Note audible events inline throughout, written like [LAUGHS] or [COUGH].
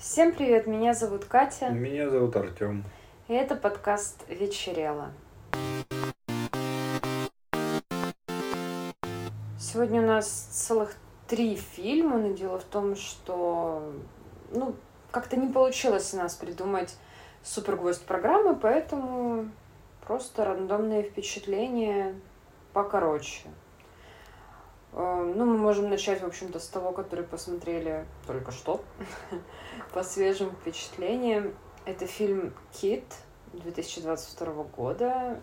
Всем привет, меня зовут Катя, Меня зовут Артем. и это подкаст «Вечерело». Сегодня у нас целых три фильма, но дело в том, что ну, как-то не получилось у нас придумать супергвоздь программы, поэтому просто рандомные впечатления покороче. Э, Ну, мы можем начать, в общем-то, с того, который посмотрели только что, [LAUGHS] по свежим впечатлениям. Это фильм «Кит» 2022 года.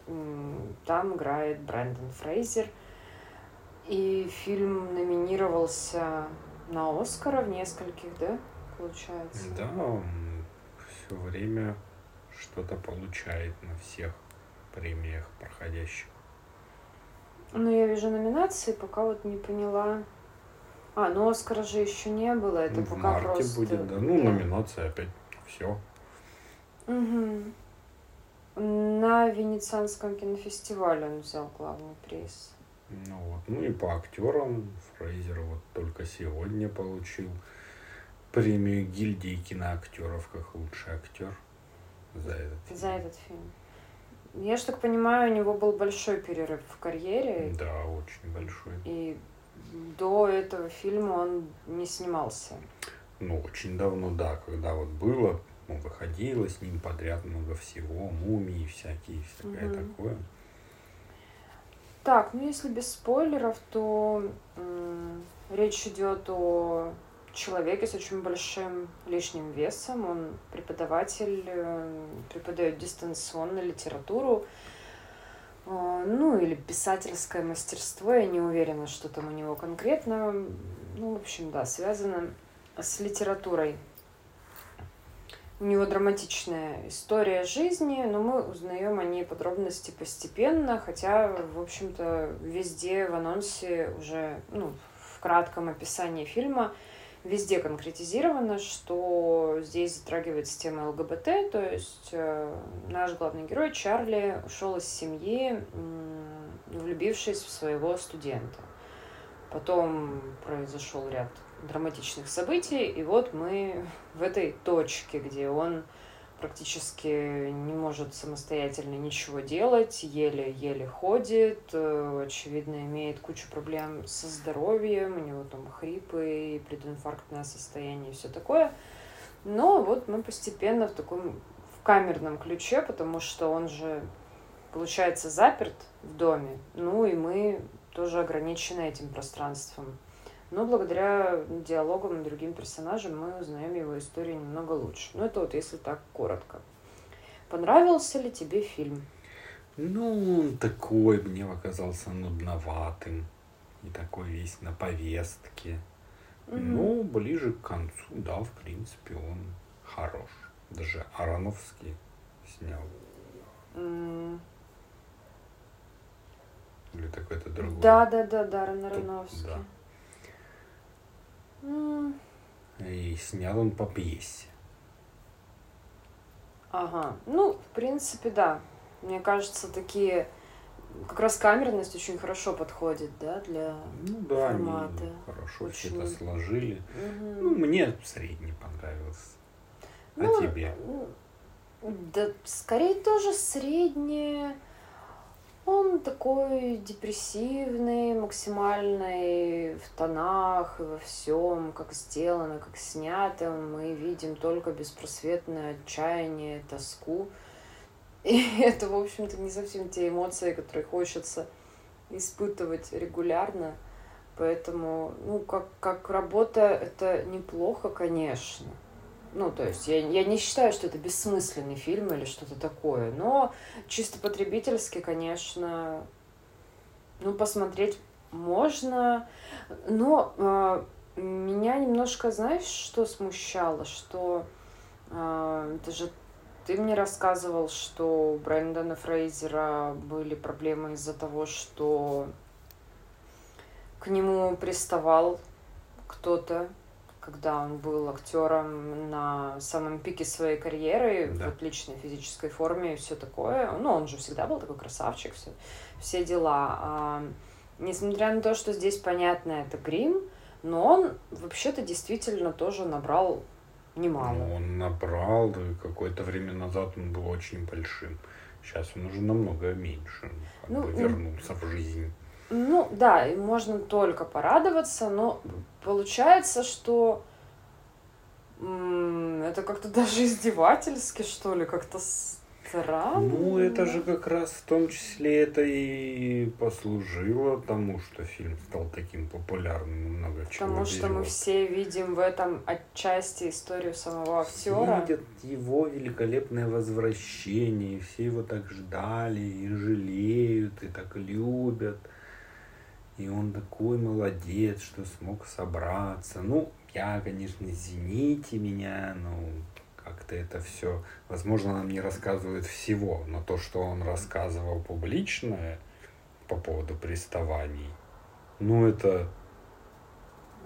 Там играет Брэндон Фрейзер. И фильм номинировался на Оскара в нескольких, да, получается? Да, он все время что-то получает на всех премиях проходящих. Ну, я вижу номинации, пока вот не поняла. А, ну Оскара же еще не было, это Ну, в пока марте просто... будет, да. Ну, номинация опять. Все. Мгм. На Венецианском кинофестивале он взял главный приз. Ну вот. Ну и по актерам Фрейзер вот только сегодня получил премию гильдии киноактеров как лучший актер за этот фильм. За этот фильм. Я ж так понимаю, у него был большой перерыв в карьере, Да, очень большой. и до этого фильма он не снимался. Ну, очень давно, да, когда вот было, ну, выходило с ним подряд много всего, мумии всякие, всякое Мгм. такое. Так, ну если без спойлеров, то м, речь идет о человеке с очень большим лишним весом. Он преподаватель, э, преподает дистанционно литературу, э, ну или писательское мастерство. Я не уверена, что там у него конкретно. Ну, в общем, да, связано с литературой. У него драматичная история жизни, но мы узнаем о ней подробности постепенно, хотя, в общем-то, везде в анонсе уже, ну, в кратком описании фильма, везде конкретизировано, что здесь затрагивается тема ЛГБТ, то есть э, наш главный герой Чарли ушел из семьи, влюбившись в своего студента. Потом произошел ряд драматичных событий, и вот мы [LAUGHS] в этой точке, где он практически не может самостоятельно ничего делать, еле-еле ходит, э, очевидно, имеет кучу проблем со здоровьем, у него там хрипы прединфарктное состояние и все такое. Но вот мы постепенно в таком в камерном ключе, потому что он же, получается, заперт в доме, ну и мы тоже ограничены этим пространством. Но благодаря диалогам и другим персонажам мы узнаем его историю немного лучше. Ну, это вот если так коротко. Понравился ли тебе фильм? Ну, он такой мне показался нудноватым. И такой весь на повестке. Мгм. Ну, ближе к концу, да, в принципе, он хорош. Даже Ароновский снял. Или такой-то другой. Да, да, да, Даррен Тут- Аронофски. да. М, И снял он по пьесе. Ага. Ну, в принципе, да. Мне кажется, такие... Как раз камерность очень хорошо подходит, да, для... Ну да, они Форматы. хорошо все Очень. это сложили. Мгм. Ну, мне средний понравился. А Ну, тебе? ну, Да, скорее тоже среднее. Такой депрессивный, максимальный в тонах и во всем, как сделано, как снято. Мы видим только беспросветное отчаяние, тоску. И [LAUGHS] это, в общем-то, не совсем те эмоции, которые хочется испытывать регулярно. Поэтому, ну, как, как работа, это неплохо, конечно. Ну, то есть я, я не считаю, что это бессмысленный фильм или что-то такое, но чисто потребительски, конечно, ну, посмотреть можно, но э, меня немножко, знаешь, что смущало, что э, это же ты мне рассказывал, что у Брэндона Фрейзера были проблемы из-за того, что к нему приставал кто-то, когда он был актером на самом пике своей карьеры, Да. в отличной физической форме и все такое. Ну, он же всегда был такой красавчик, все, все дела. Несмотря на то, что здесь понятно, это грим, но он вообще-то действительно тоже набрал немало. Ну, он набрал, и какое-то время назад он был очень большим. Сейчас он уже намного меньше, как Ну, бы ну, вернулся в жизнь. Ну да, и можно только порадоваться, но получается, что это как-то [LAUGHS] даже издевательски, что ли, как-то странно. Ну, это же как раз в том числе это и послужило тому, что фильм стал таким популярным, много чего Потому что мы все видим в этом отчасти историю самого актера. Видят его великолепное возвращение, все его так ждали, и жалеют, и так любят. И он такой молодец, что смог собраться. Ну, я, конечно, извините меня, но как-то это все, возможно, нам не рассказывают всего, но то, что он рассказывал публично по поводу приставаний, ну, это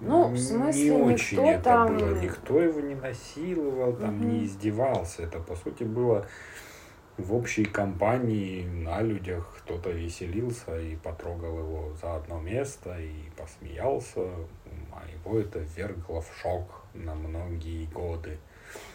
Ну, в смысле, не очень никто это там- было. Никто его не насиловал, там Мгм. не издевался. Это, по сути, было в общей компании на людях кто-то веселился и потрогал его за одно место и посмеялся, а его это ввергло в шок на многие годы.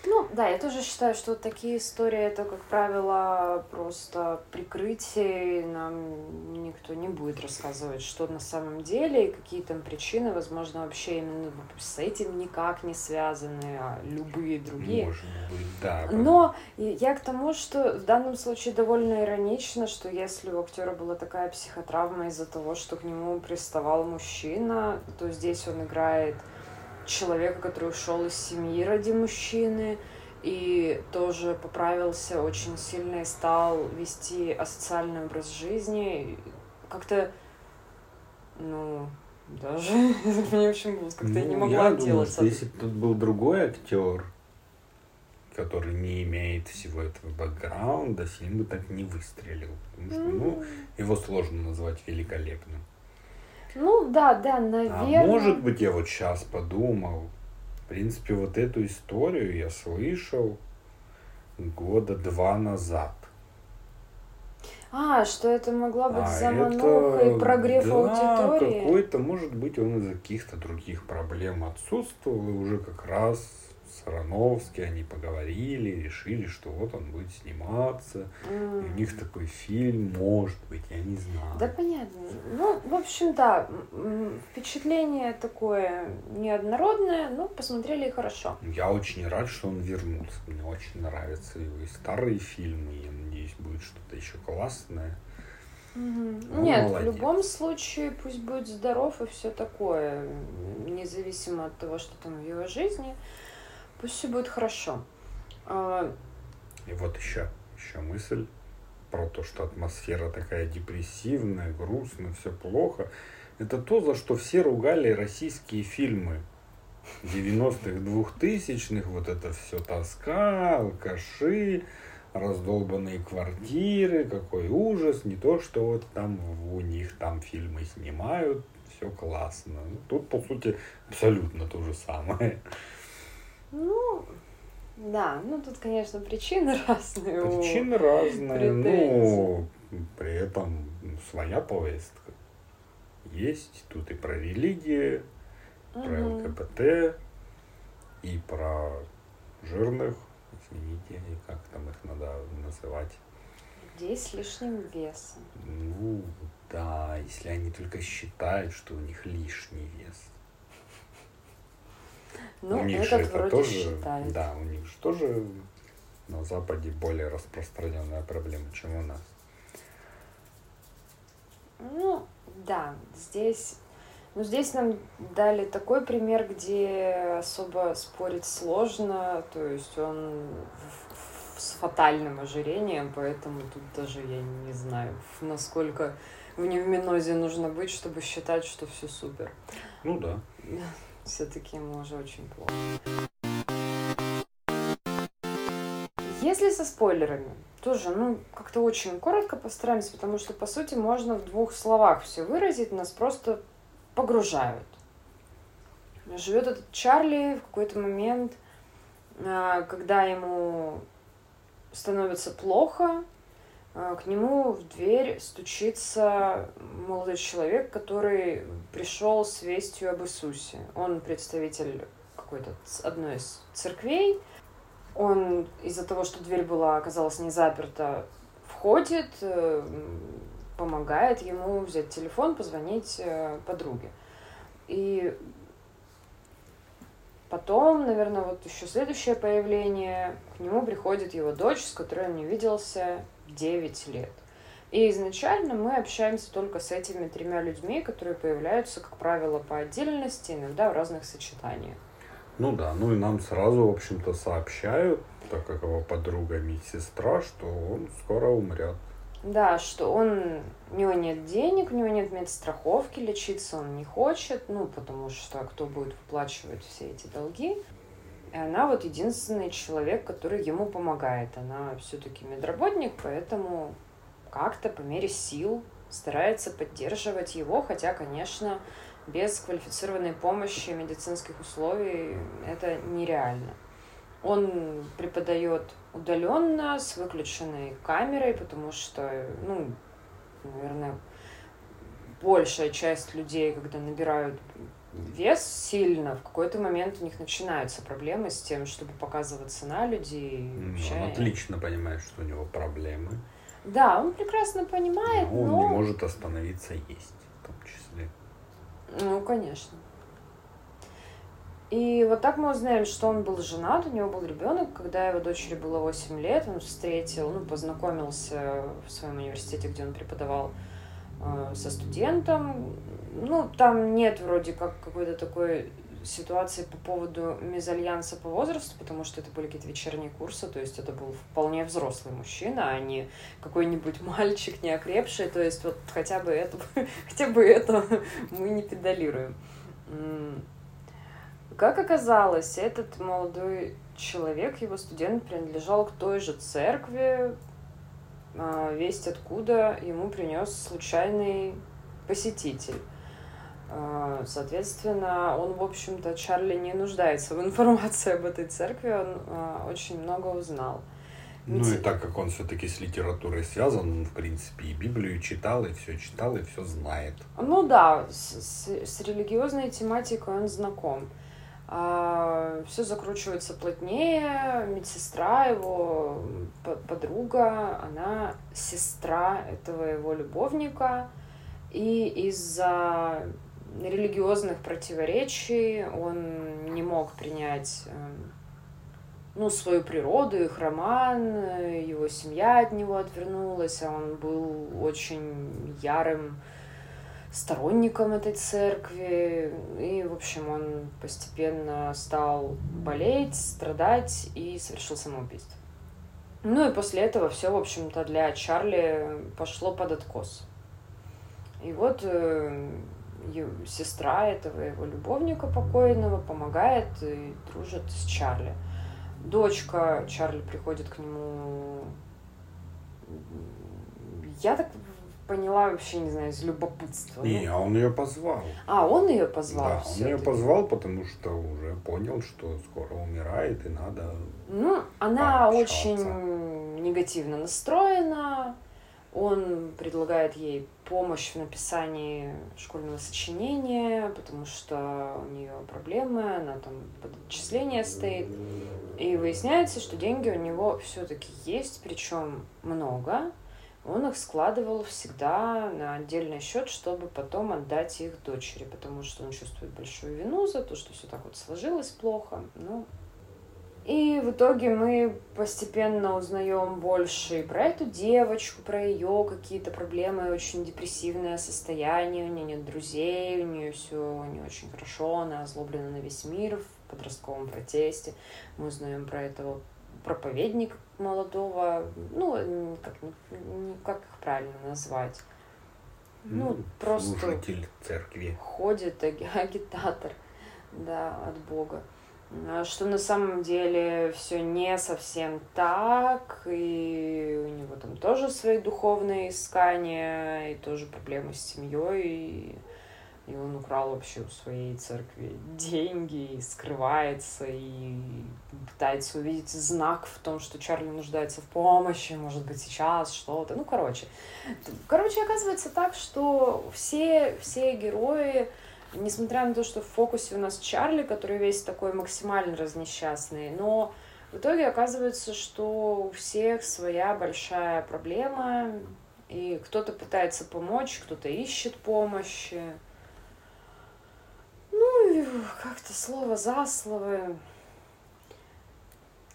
Ну, да, я тоже считаю, что вот такие истории это, как правило, просто прикрытие, и нам никто не будет рассказывать, что на самом деле, и какие там причины, возможно, вообще именно с этим никак не связаны, а любые другие. Может быть, да. Но я к тому, что в данном случае довольно иронично, что если у актера была такая психотравма из-за того, что к нему приставал мужчина, то здесь он играет человека, который ушел из семьи ради мужчины и тоже поправился очень сильно и стал вести асоциальный образ жизни. Как-то, ну, даже, [LAUGHS] мне очень было, как-то я не Ну, могла я думаю, отделаться. что если бы тут был другой актер, который не имеет всего этого бэкграунда, фильм бы так не выстрелил. Потому что, ну, его сложно назвать великолепным. Ну да, да, А наверное. может быть, я вот сейчас подумал, в принципе, вот эту историю я слышал года два назад. А, что это могла быть А замануха это, и прогрев да, аудитории? какой-то, может быть, он из-за каких-то других проблем отсутствовал, и уже как раз с Ароновски они поговорили, решили, что вот он будет сниматься, и М. у них такой фильм, может быть, я не знаю. Да понятно. Ну, в общем, да, впечатление такое неоднородное, но посмотрели и хорошо. Я очень рад, что он вернулся. Мне очень нравятся его и старые фильмы. Я надеюсь, будет что-то еще классное. Ну, Нет, молодец. в любом случае пусть будет здоров и все такое, независимо от того, что там в его жизни, пусть все будет хорошо. А, И вот еще, еще мысль про то, что атмосфера такая депрессивная, грустная, все плохо. Это то, за что все ругали российские фильмы 90-х, 2000-х. Вот это все тоска, алкаши, раздолбанные квартиры, какой ужас. Не то, что вот там у них там фильмы снимают, все классно. Ну, Тут, по сути, абсолютно то же самое. Ну, да, ну тут, конечно, причины [LAUGHS] разные. у- Причины разные, но претензий. при этом ну, своя повестка. Есть тут и про религию, про Мгм. ЛГБТ, и про жирных, извините, и как там их надо называть. Людей с лишним весом. Ну, да, если они только считают, что у них лишний вес. Ну, у них этот же это вроде тоже, считает. да, у них же тоже на Западе более распространенная проблема, чем у нас. Ну, да, здесь... Ну, здесь нам дали такой пример, где особо спорить сложно, то есть он в- в- с фатальным ожирением, поэтому тут даже я не знаю, [LAUGHS] насколько в невминозе нужно быть, чтобы считать, что все супер. Ну да. Все-таки ему уже очень плохо. Если со спойлерами, тоже, ну, как-то очень коротко постараемся, потому что, по сути, можно в двух словах все выразить, нас просто погружают. Живет этот Чарли в какой-то момент, а, когда ему становится плохо, к нему в дверь стучится молодой человек, который пришел с вестью об Иисусе. Он представитель какой-то одной из церквей. Он из-за того, что дверь была, оказалась не заперта, входит, э, помогает ему взять телефон, позвонить э, подруге. И потом, наверное, вот еще следующее появление, к нему приходит его дочь, с которой он не виделся 9 лет. И изначально мы общаемся только с этими тремя людьми, которые появляются, как правило, по отдельности, иногда в разных сочетаниях. Ну да, ну и нам сразу, в общем-то, сообщают, так как его подруга медсестра, что он скоро умрет. Да, что он, у него нет денег, у него нет медстраховки, лечиться он не хочет, ну, потому что кто будет выплачивать все эти долги. И она вот единственный человек, который ему помогает. Она все-таки медработник, поэтому как-то по мере сил старается поддерживать его, хотя, конечно, без квалифицированной помощи медицинских условий это нереально. Он преподает удаленно с выключенной камерой, потому что, ну, наверное, большая часть людей, когда набирают вес сильно, в какой-то момент у них начинаются проблемы с тем, чтобы показываться на людей. Ну, он отлично понимает, что у него проблемы. Да, он прекрасно понимает, но... Он но... не может остановиться есть, в том числе. Ну, конечно. И вот так мы узнаем, что он был женат, у него был ребенок, когда его дочери было 8 лет, он встретил, ну, познакомился в своем университете, где он преподавал э, со студентом. Ну, там нет вроде как какой-то такой ситуации по поводу мезальянса по возрасту, потому что это были какие-то вечерние курсы, то есть это был вполне взрослый мужчина, а не какой-нибудь мальчик не окрепший, то есть вот хотя бы это, [LAUGHS] хотя бы это мы не педалируем. Как оказалось, этот молодой человек, его студент, принадлежал к той же церкви, а, весть откуда ему принес случайный посетитель. А, соответственно, он, в общем-то, Чарли не нуждается в информации об этой церкви, он а, очень много узнал. Ну и так как он все-таки с литературой связан, он, в принципе, и Библию читал, и все читал, и все знает. Ну да, с, с, с религиозной тематикой он знаком. А, все закручивается плотнее. Медсестра его, подруга, она сестра этого его любовника. И из-за религиозных противоречий он не мог принять эм, ну, свою природу, их роман, его семья от него отвернулась, а он был очень ярым сторонником этой церкви. И, в общем, он постепенно стал болеть, страдать и совершил самоубийство. Ну и после этого все, в общем-то, для Чарли пошло под откос. И вот э, сестра этого его любовника покойного помогает и дружит с Чарли. Дочка Чарли приходит к нему. Я так поняла вообще, не знаю, из любопытства. Не, а он ее позвал. А, он ее позвал. Да, он ее позвал, потому что уже понял, что скоро умирает и надо. Ну, она пообщаться. очень негативно настроена. Он предлагает ей помощь в написании школьного сочинения, потому что у нее проблемы, она там под отчисление стоит. И выясняется, что деньги у него все-таки есть, причем много он их складывал всегда на отдельный счет, чтобы потом отдать их дочери, потому что он чувствует большую вину за то, что все так вот сложилось плохо. Ну, и в итоге мы постепенно узнаем больше и про эту девочку, про ее какие-то проблемы, очень депрессивное состояние, у нее нет друзей, у нее все не очень хорошо, она озлоблена на весь мир в подростковом протесте. Мы узнаем про этого проповедника молодого, ну, как, как их правильно назвать? Ну, ну просто служитель церкви. Ходит [LAUGHS] агитатор, да, от Бога. А что на самом деле все не совсем так, и у него там тоже свои духовные искания, и тоже проблемы с семьей, и и он украл вообще у своей церкви деньги, и скрывается, и пытается увидеть знак в том, что Чарли нуждается в помощи, может быть, сейчас что-то. Ну, короче. Короче, оказывается так, что все, все герои несмотря на то, что в фокусе у нас Чарли, который весь такой максимально разнесчастный, но в итоге оказывается, что у всех своя большая проблема, и кто-то пытается помочь, кто-то ищет помощи. Как-то слово за слово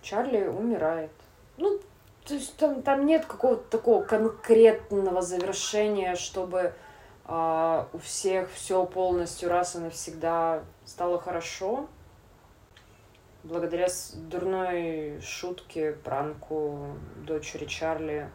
Чарли умирает. Ну, то есть там, там нет какого-то такого конкретного завершения, чтобы а, у всех все полностью раз и навсегда стало хорошо. Благодаря дурной шутке, пранку дочери Чарли,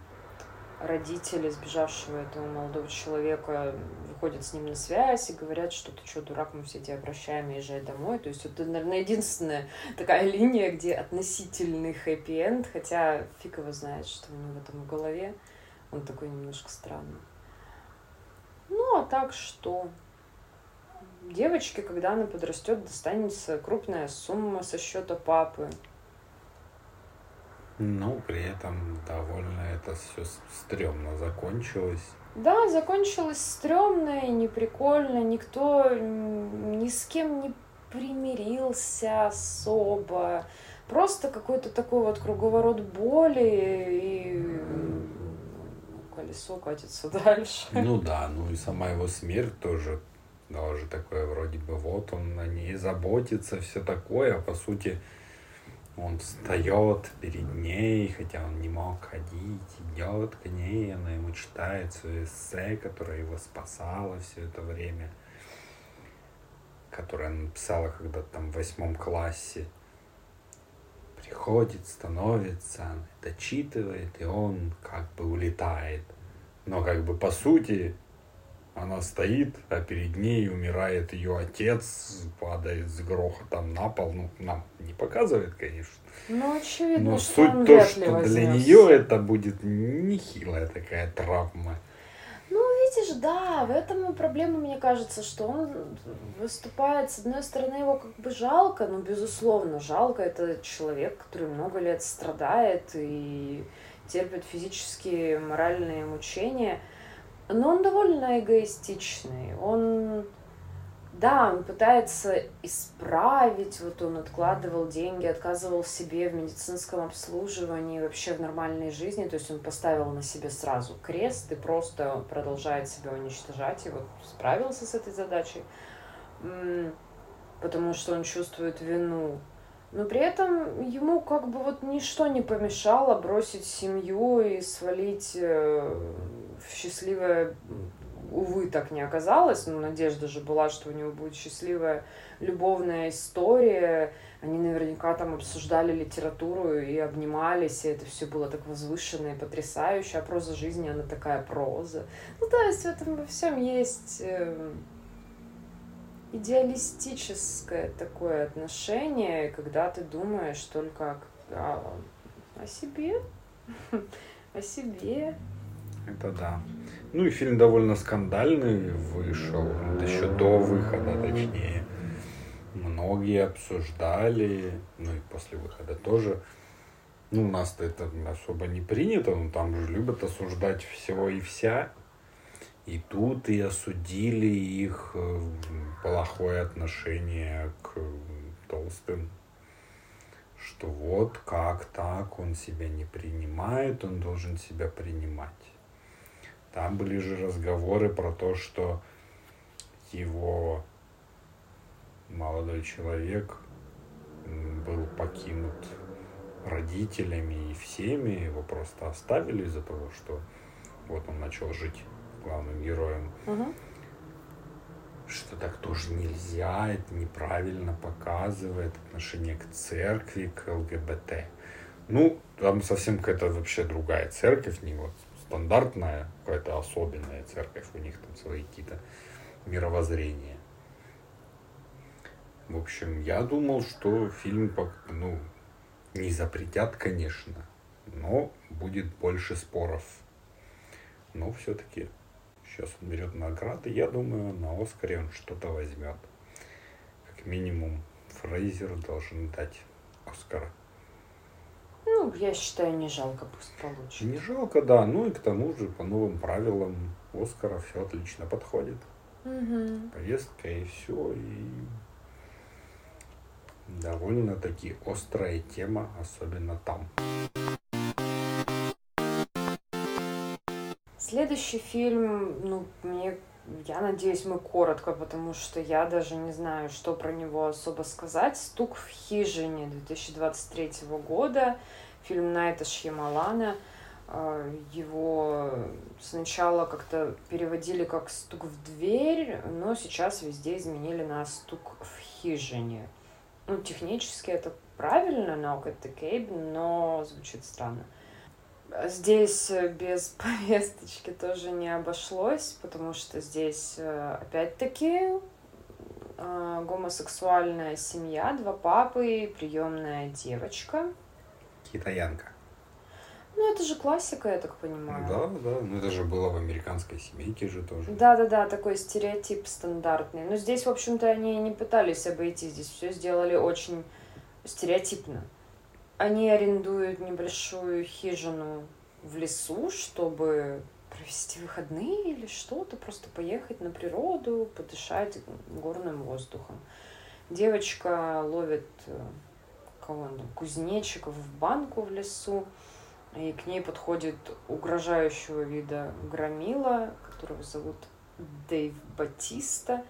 родители сбежавшего этого молодого человека выходят с ним на связь и говорят, что ты что, дурак, мы все тебя обращаем, езжай домой. То есть это, наверное, единственная такая линия, где относительный хэппи-энд, хотя фиг его знает, что у него там в голове. Он такой немножко странный. Ну, а так что? Девочке, когда она подрастет, достанется крупная сумма со счета папы. Ну, при этом довольно это все стрёмно закончилось. Да, закончилось стрёмно и неприкольно. Никто ни с кем не примирился особо. Просто какой-то такой вот круговорот боли и колесо катится [LAUGHS] дальше. Ну да, ну и сама его смерть тоже тоже такое вроде бы вот он о ней заботится, все такое, а по сути он встает перед ней, хотя он не мог ходить, идет к ней, она ему читает свое эссе, которое его спасало все это время, которое она написала когда-то там в восьмом классе. Приходит, становится, дочитывает, и он как бы улетает. Но как бы по сути она стоит, а перед ней умирает ее отец, падает с грохотом на пол. Ну, нам не показывает, конечно. Ну, очевидно, Но суть то, что для нее это будет нехилая такая травма. Ну, видишь, да, в этом и проблема, мне кажется, что он выступает, с одной стороны, его как бы жалко, ну, безусловно, жалко. Это человек, который много лет страдает и терпит физические, моральные мучения – но он довольно эгоистичный. Он, да, он пытается исправить, вот он откладывал деньги, отказывал себе в медицинском обслуживании, вообще в нормальной жизни. То есть он поставил на себе сразу крест и просто продолжает себя уничтожать. И вот справился с этой задачей, потому что он чувствует вину. Но при этом ему как бы вот ничто не помешало бросить семью и свалить э, в счастливое, увы, так не оказалось, но надежда же была, что у него будет счастливая любовная история. Они наверняка там обсуждали литературу и обнимались, и это все было так возвышенно и потрясающе. А проза жизни, она такая проза. Ну, то есть в этом во всем есть э, идеалистическое такое отношение, когда ты думаешь только о, о себе, [LAUGHS] о себе, это да. Ну и фильм довольно скандальный вышел, еще до выхода, точнее. Многие обсуждали, ну и после выхода тоже. Ну, у нас-то это особо не принято, но там же любят осуждать всего и вся. И тут и осудили их э, плохое отношение к толстым. Что вот как так, он себя не принимает, он должен себя принимать. Там были же разговоры про то, что его молодой человек был покинут родителями и всеми, его просто оставили из-за того, что вот он начал жить главным героем. Угу. Что так тоже нельзя, это неправильно показывает отношение к церкви, к ЛГБТ. Ну, там совсем какая-то вообще другая церковь, не вот стандартная, какая-то особенная церковь, у них там свои какие-то мировоззрения. В общем, я думал, что фильм ну, не запретят, конечно, но будет больше споров. Но все-таки сейчас он берет награды, я думаю, на Оскаре он что-то возьмет. Как минимум Фрейзер должен дать Оскара. Ну, я считаю, не жалко пусть получит. Не жалко, да. Ну и к тому же по новым правилам Оскара все отлично подходит. Мгм. Повестка и все. И довольно-таки острая тема, особенно там. Следующий фильм, ну, мне, я надеюсь, мы коротко, потому что я даже не знаю, что про него особо сказать. «Стук в хижине» 2023 года, фильм Найта Шьямалана. А, Его сначала как-то переводили как «Стук в дверь», но сейчас везде изменили на «Стук в хижине». Ну, технически это правильно, at the Cabin, но звучит странно. Здесь э, без [LAUGHS] повесточки тоже не обошлось, потому что здесь, э, опять-таки, э, гомосексуальная семья, два папы, и приемная девочка. Китаянка. Ну, это же классика, я так понимаю. Да, да. Ну это же было в американской семейке же тоже. Да-да-да, такой стереотип стандартный. Но здесь, в общем-то, они не пытались обойти, здесь все сделали очень стереотипно. Они арендуют небольшую хижину в лесу, чтобы провести выходные или что-то, просто поехать на природу, подышать горным воздухом. Девочка ловит э, кого он там, кузнечиков в банку в лесу, и к ней подходит угрожающего вида громила, которого зовут Дэйв Батиста.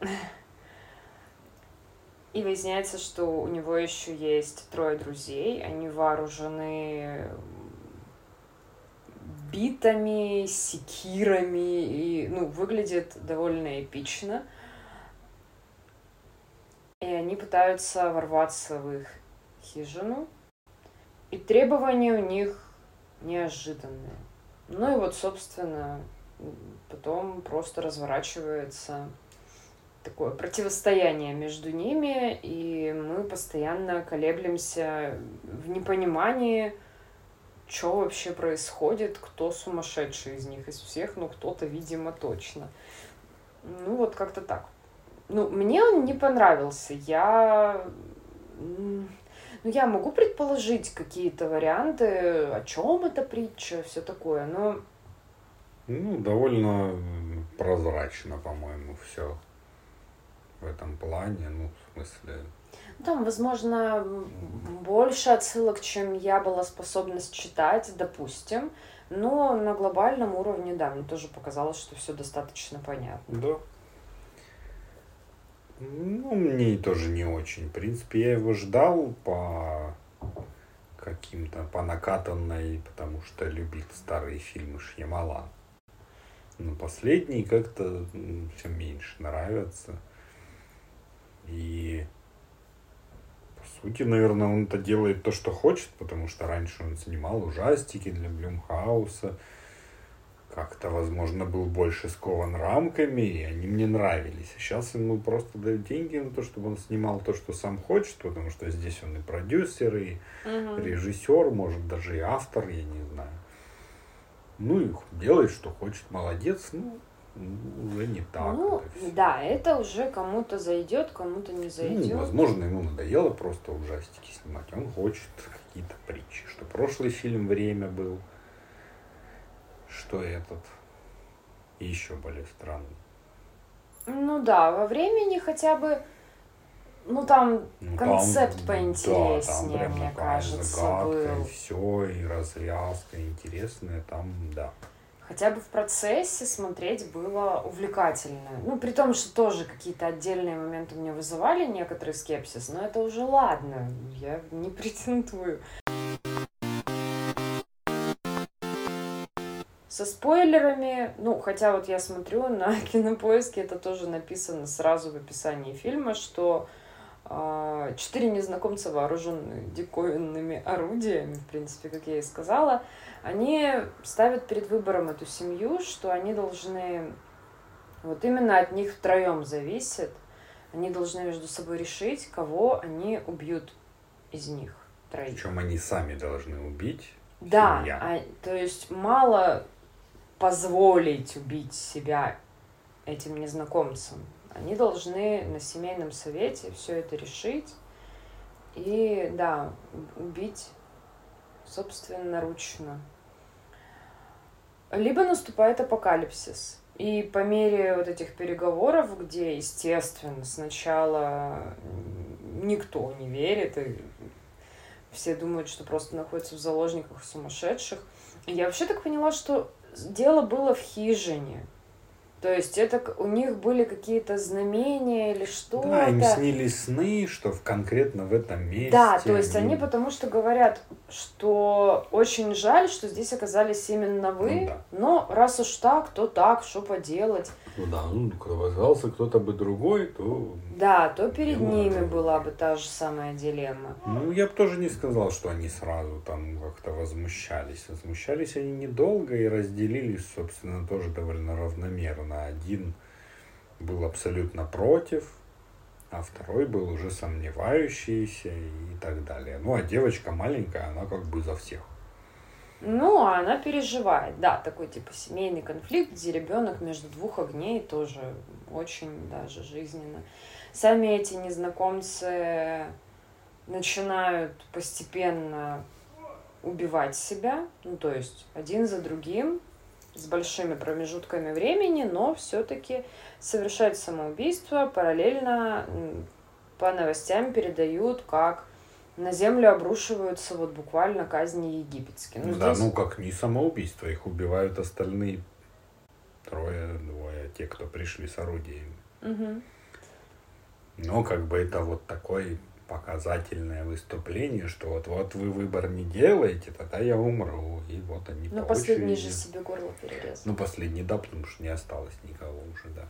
[LAUGHS] И выясняется, что у него еще есть трое друзей. Они вооружены битами, секирами. И, ну, выглядит довольно эпично. И они пытаются ворваться в их хижину. И требования у них неожиданные. Ну и вот, собственно, потом просто разворачивается такое противостояние между ними, и мы постоянно колеблемся в непонимании, что вообще происходит, кто сумасшедший из них, из всех, ну кто-то, видимо, точно. Ну вот как-то так. Ну, мне он не понравился. Я... Ну, я могу предположить какие-то варианты, о чем эта притча, все такое, но Ну, довольно прозрачно, по-моему, все в этом плане. Ну, в смысле, Там, возможно, больше отсылок, чем я была способна считать, допустим. Но на глобальном уровне, да, мне тоже показалось, что все достаточно понятно. да. Ну, мне тоже не очень. В принципе, я его ждал по каким-то, по накатанной, потому что любит старые фильмы Шьямалан. Но последние как-то все меньше нравятся. И по сути, наверное, он это делает то, что хочет, потому что раньше он снимал ужастики для Блюмхауса. Как-то, возможно, был больше скован рамками, и они мне нравились. А сейчас ему просто дают деньги на то, чтобы он снимал то, что сам хочет, потому что здесь он и продюсер, и режиссер, может, даже и автор, я не знаю. Ну и делает, что хочет, молодец, ну, ну, уже не так. ну, это да, это уже кому-то зайдет, кому-то не Ну, зайдет. возможно, ему надоело просто ужастики снимать. Он хочет какие-то притчи. Что прошлый фильм «Время» был, что этот. И еще более странный. Ну да, во времени хотя бы, ну там Ну, Концепт там, поинтереснее, да, там прям мне кажется, загадка, был. и все, и развязка интересная, там, да. Хотя бы в процессе смотреть было увлекательно. Ну, при том, что тоже какие-то отдельные моменты мне вызывали некоторый скепсис, но это уже ладно, я не [LAUGHS] претендую. Со спойлерами, ну, хотя вот я смотрю на [LAUGHS] кинопоиске, это тоже написано сразу в описании фильма, что четыре незнакомца, вооруженные диковинными орудиями, в принципе, как я и сказала, они ставят перед выбором эту семью, что они должны, вот именно от них втроем зависит, они должны между собой решить, кого они убьют из них троих. Причем они сами должны убить. Да, семья. а, то есть мало позволить убить себя этим незнакомцам. Они должны на семейном совете все это решить и, да, убить собственноручно. Либо наступает апокалипсис. И по мере вот этих переговоров, где, естественно, сначала никто не верит, и все думают, что просто находятся в заложниках сумасшедших. Я вообще так поняла, что дело было в хижине. То есть это у них были какие-то знамения или что-то. Да, им снились сны, что в, конкретно в этом месте. Да, то есть они... они потому что говорят, что очень жаль, что здесь оказались именно вы, ну, да. но раз уж так, то так, что поделать. Ну да, ну, оказался кто-то бы другой, то... Да, то перед ними была бы та же самая дилемма. Ну, я бы тоже не сказал, что они сразу там как-то возмущались. Возмущались они недолго и разделились, собственно, тоже довольно равномерно. Один был абсолютно против, а второй был уже сомневающийся и так далее. Ну, а девочка маленькая, она как бы за всех. Ну, а она переживает, да, такой типа семейный конфликт, где ребенок между двух огней тоже очень даже жизненно. Сами эти незнакомцы начинают постепенно убивать себя, ну то есть один за другим, с большими промежутками времени, но все-таки совершать самоубийство параллельно по новостям передают как на землю обрушиваются вот буквально казни египетские. Ну, да, здесь... ну как не самоубийство, их убивают остальные трое, двое, те, кто пришли с орудиями. Угу. Но как бы это вот такое показательное выступление, что вот вот вы выбор не делаете, тогда я умру. И вот они Но последний же себе горло перерезал. Ну, последний, да, потому что не осталось никого уже, да.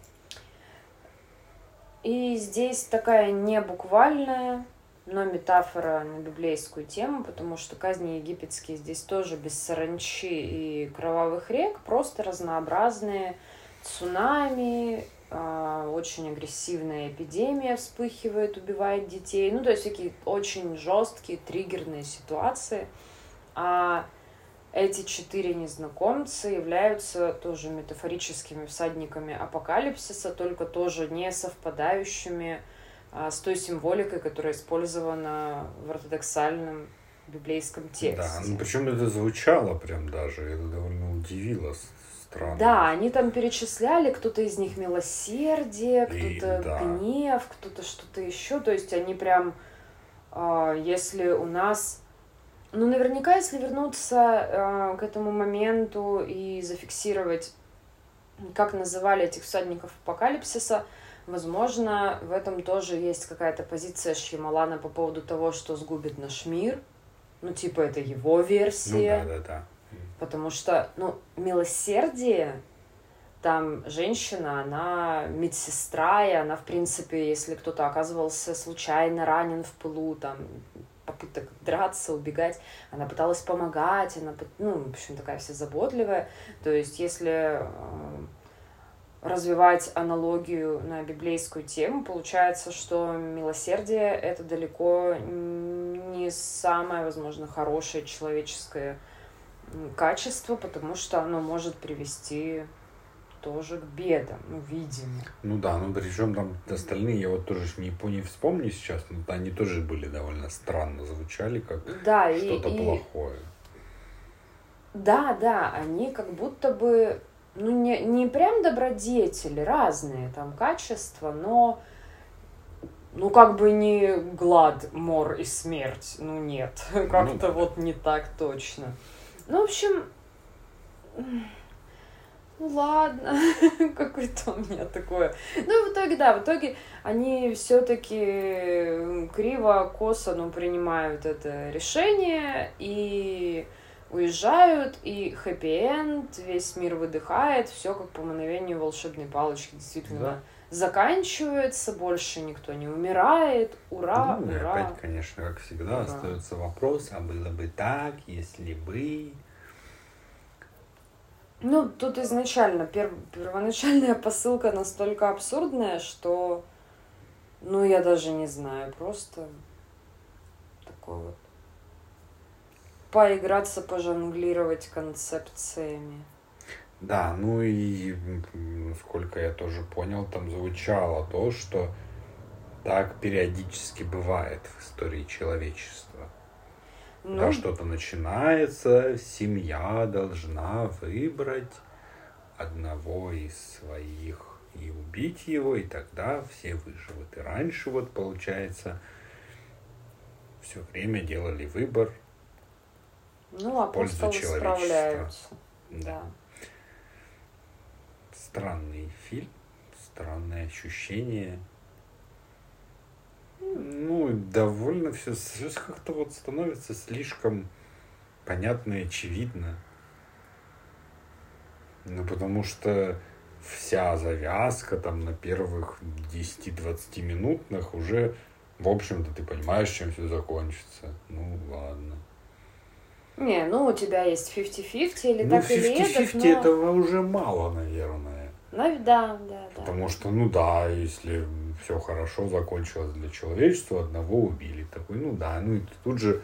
И здесь такая не буквальная но метафора на библейскую тему, потому что казни египетские здесь тоже без саранчи и кровавых рек, просто разнообразные цунами, а, очень агрессивная эпидемия вспыхивает, убивает детей. Ну, то есть такие очень жесткие, триггерные ситуации. А эти четыре незнакомца являются тоже метафорическими всадниками апокалипсиса, только тоже не совпадающими а, с той символикой, которая использована в ортодоксальном библейском тексте. Да, ну причем это звучало прям даже, это довольно удивило странно. Да, они там перечисляли, кто-то из них милосердие, кто-то да. гнев, кто-то что-то еще. То есть они прям, а, если у нас... Ну, наверняка, если вернуться а, к этому моменту и зафиксировать, как называли этих всадников апокалипсиса, Возможно, в этом тоже есть какая-то позиция Шьямалана по поводу того, что сгубит наш мир. Ну, типа, это его версия. Ну, да, да, да. Потому что, ну, милосердие, там женщина, она медсестра, и она, в принципе, если кто-то оказывался случайно ранен в пылу, там, попыток драться, убегать, она пыталась помогать, она, ну, в общем, такая вся заботливая. То есть, если э, развивать аналогию на библейскую тему, получается, что милосердие — это далеко не самое, возможно, хорошее человеческое качество, потому что оно может привести тоже к бедам, ну, видимо. Ну да, ну причем там остальные, я вот тоже не, не вспомню сейчас, но они тоже были довольно странно звучали, как да, что-то и, плохое. Да, да, они как будто бы ну, не, не прям добродетели, разные там качества, но ну, как бы не глад, мор и смерть. Ну, нет. [LAUGHS] Как-то ну, вот не так точно. Ну, в общем, ну ладно, [LAUGHS] какое-то у меня такое. Ну в итоге, да, в итоге они все-таки криво, косо, ну, принимают это решение и уезжают, и хэппи-энд, весь мир выдыхает, все как по мановению волшебной палочки, действительно. Да. Заканчивается, больше никто не умирает. Ура, ну, ура. опять, конечно, как всегда, ура. остается вопрос, а было бы так, если бы... Ну, тут изначально, перв... первоначальная посылка настолько абсурдная, что, ну, я даже не знаю, просто такой вот поиграться, пожонглировать концепциями. Да, ну и сколько я тоже понял, там звучало то, что так периодически бывает в истории человечества. Ну... Когда что-то начинается, семья должна выбрать одного из своих и убить его, и тогда все выживут. И раньше вот получается все время делали выбор ну, апостолы справляются. Да. Странный фильм, странное ощущение. Ну, довольно все, все как-то вот становится слишком понятно и очевидно. Ну, потому что вся завязка там на первых 10-20 минутных уже, в общем-то, ты понимаешь, чем все закончится. Ну, ладно. Не, ну у тебя есть 50-50 или ну, так 50 -50 или эдак, но... этого уже мало, наверное. Ну, да, да, да. Потому что, ну да, если все хорошо закончилось для человечества, одного убили. Такой, ну да, ну и ты тут же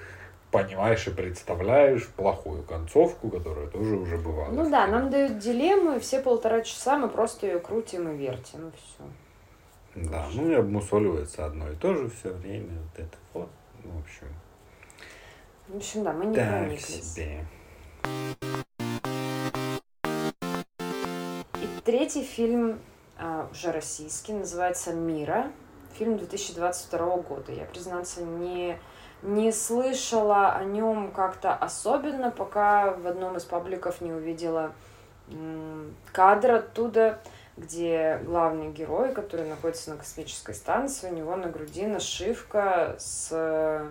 понимаешь и представляешь плохую концовку, которая тоже уже бывала. Ну да, нам дают дилемму, и все полтора часа мы просто ее крутим и вертим, и все. Да, ну и обмусоливается одно и то же все время, вот это вот, в общем. В общем, да, мы не так прониклись. Себе. И третий фильм, а, уже российский, называется «Мира». Фильм 2022 года. Я, признаться, не, не слышала о нем как-то особенно, пока в одном из пабликов не увидела кадр оттуда, где главный герой, который находится на космической станции, у него на груди нашивка с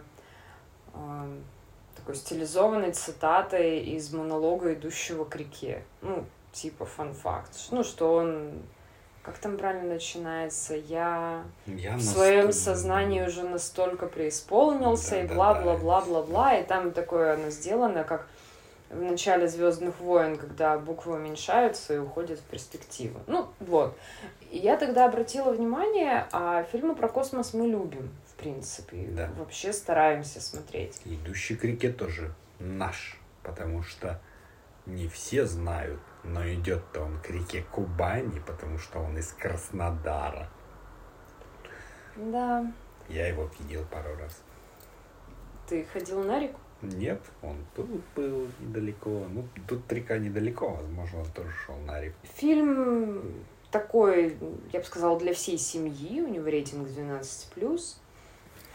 такой стилизованной цитатой из монолога идущего к реке. Ну, типа фан-факт. Ну, что он как там правильно начинается? Я, я в своем сознании уже настолько преисполнился, да, и бла-бла-бла-бла-бла. Да. И там такое оно сделано, как в начале Звездных войн, когда буквы уменьшаются и уходят в перспективу. Ну, вот. И я тогда обратила внимание, а фильмы про космос мы любим в принципе. Да. Вообще стараемся смотреть. Идущий к реке тоже наш, потому что не все знают, но идет-то он к реке Кубани, потому что он из Краснодара. Да. Я его видел пару раз. Ты ходил на реку? Нет, он тут был недалеко. Ну, тут река недалеко, возможно, он тоже шел на реку. Фильм такой, я бы сказала, для всей семьи. У него рейтинг 12+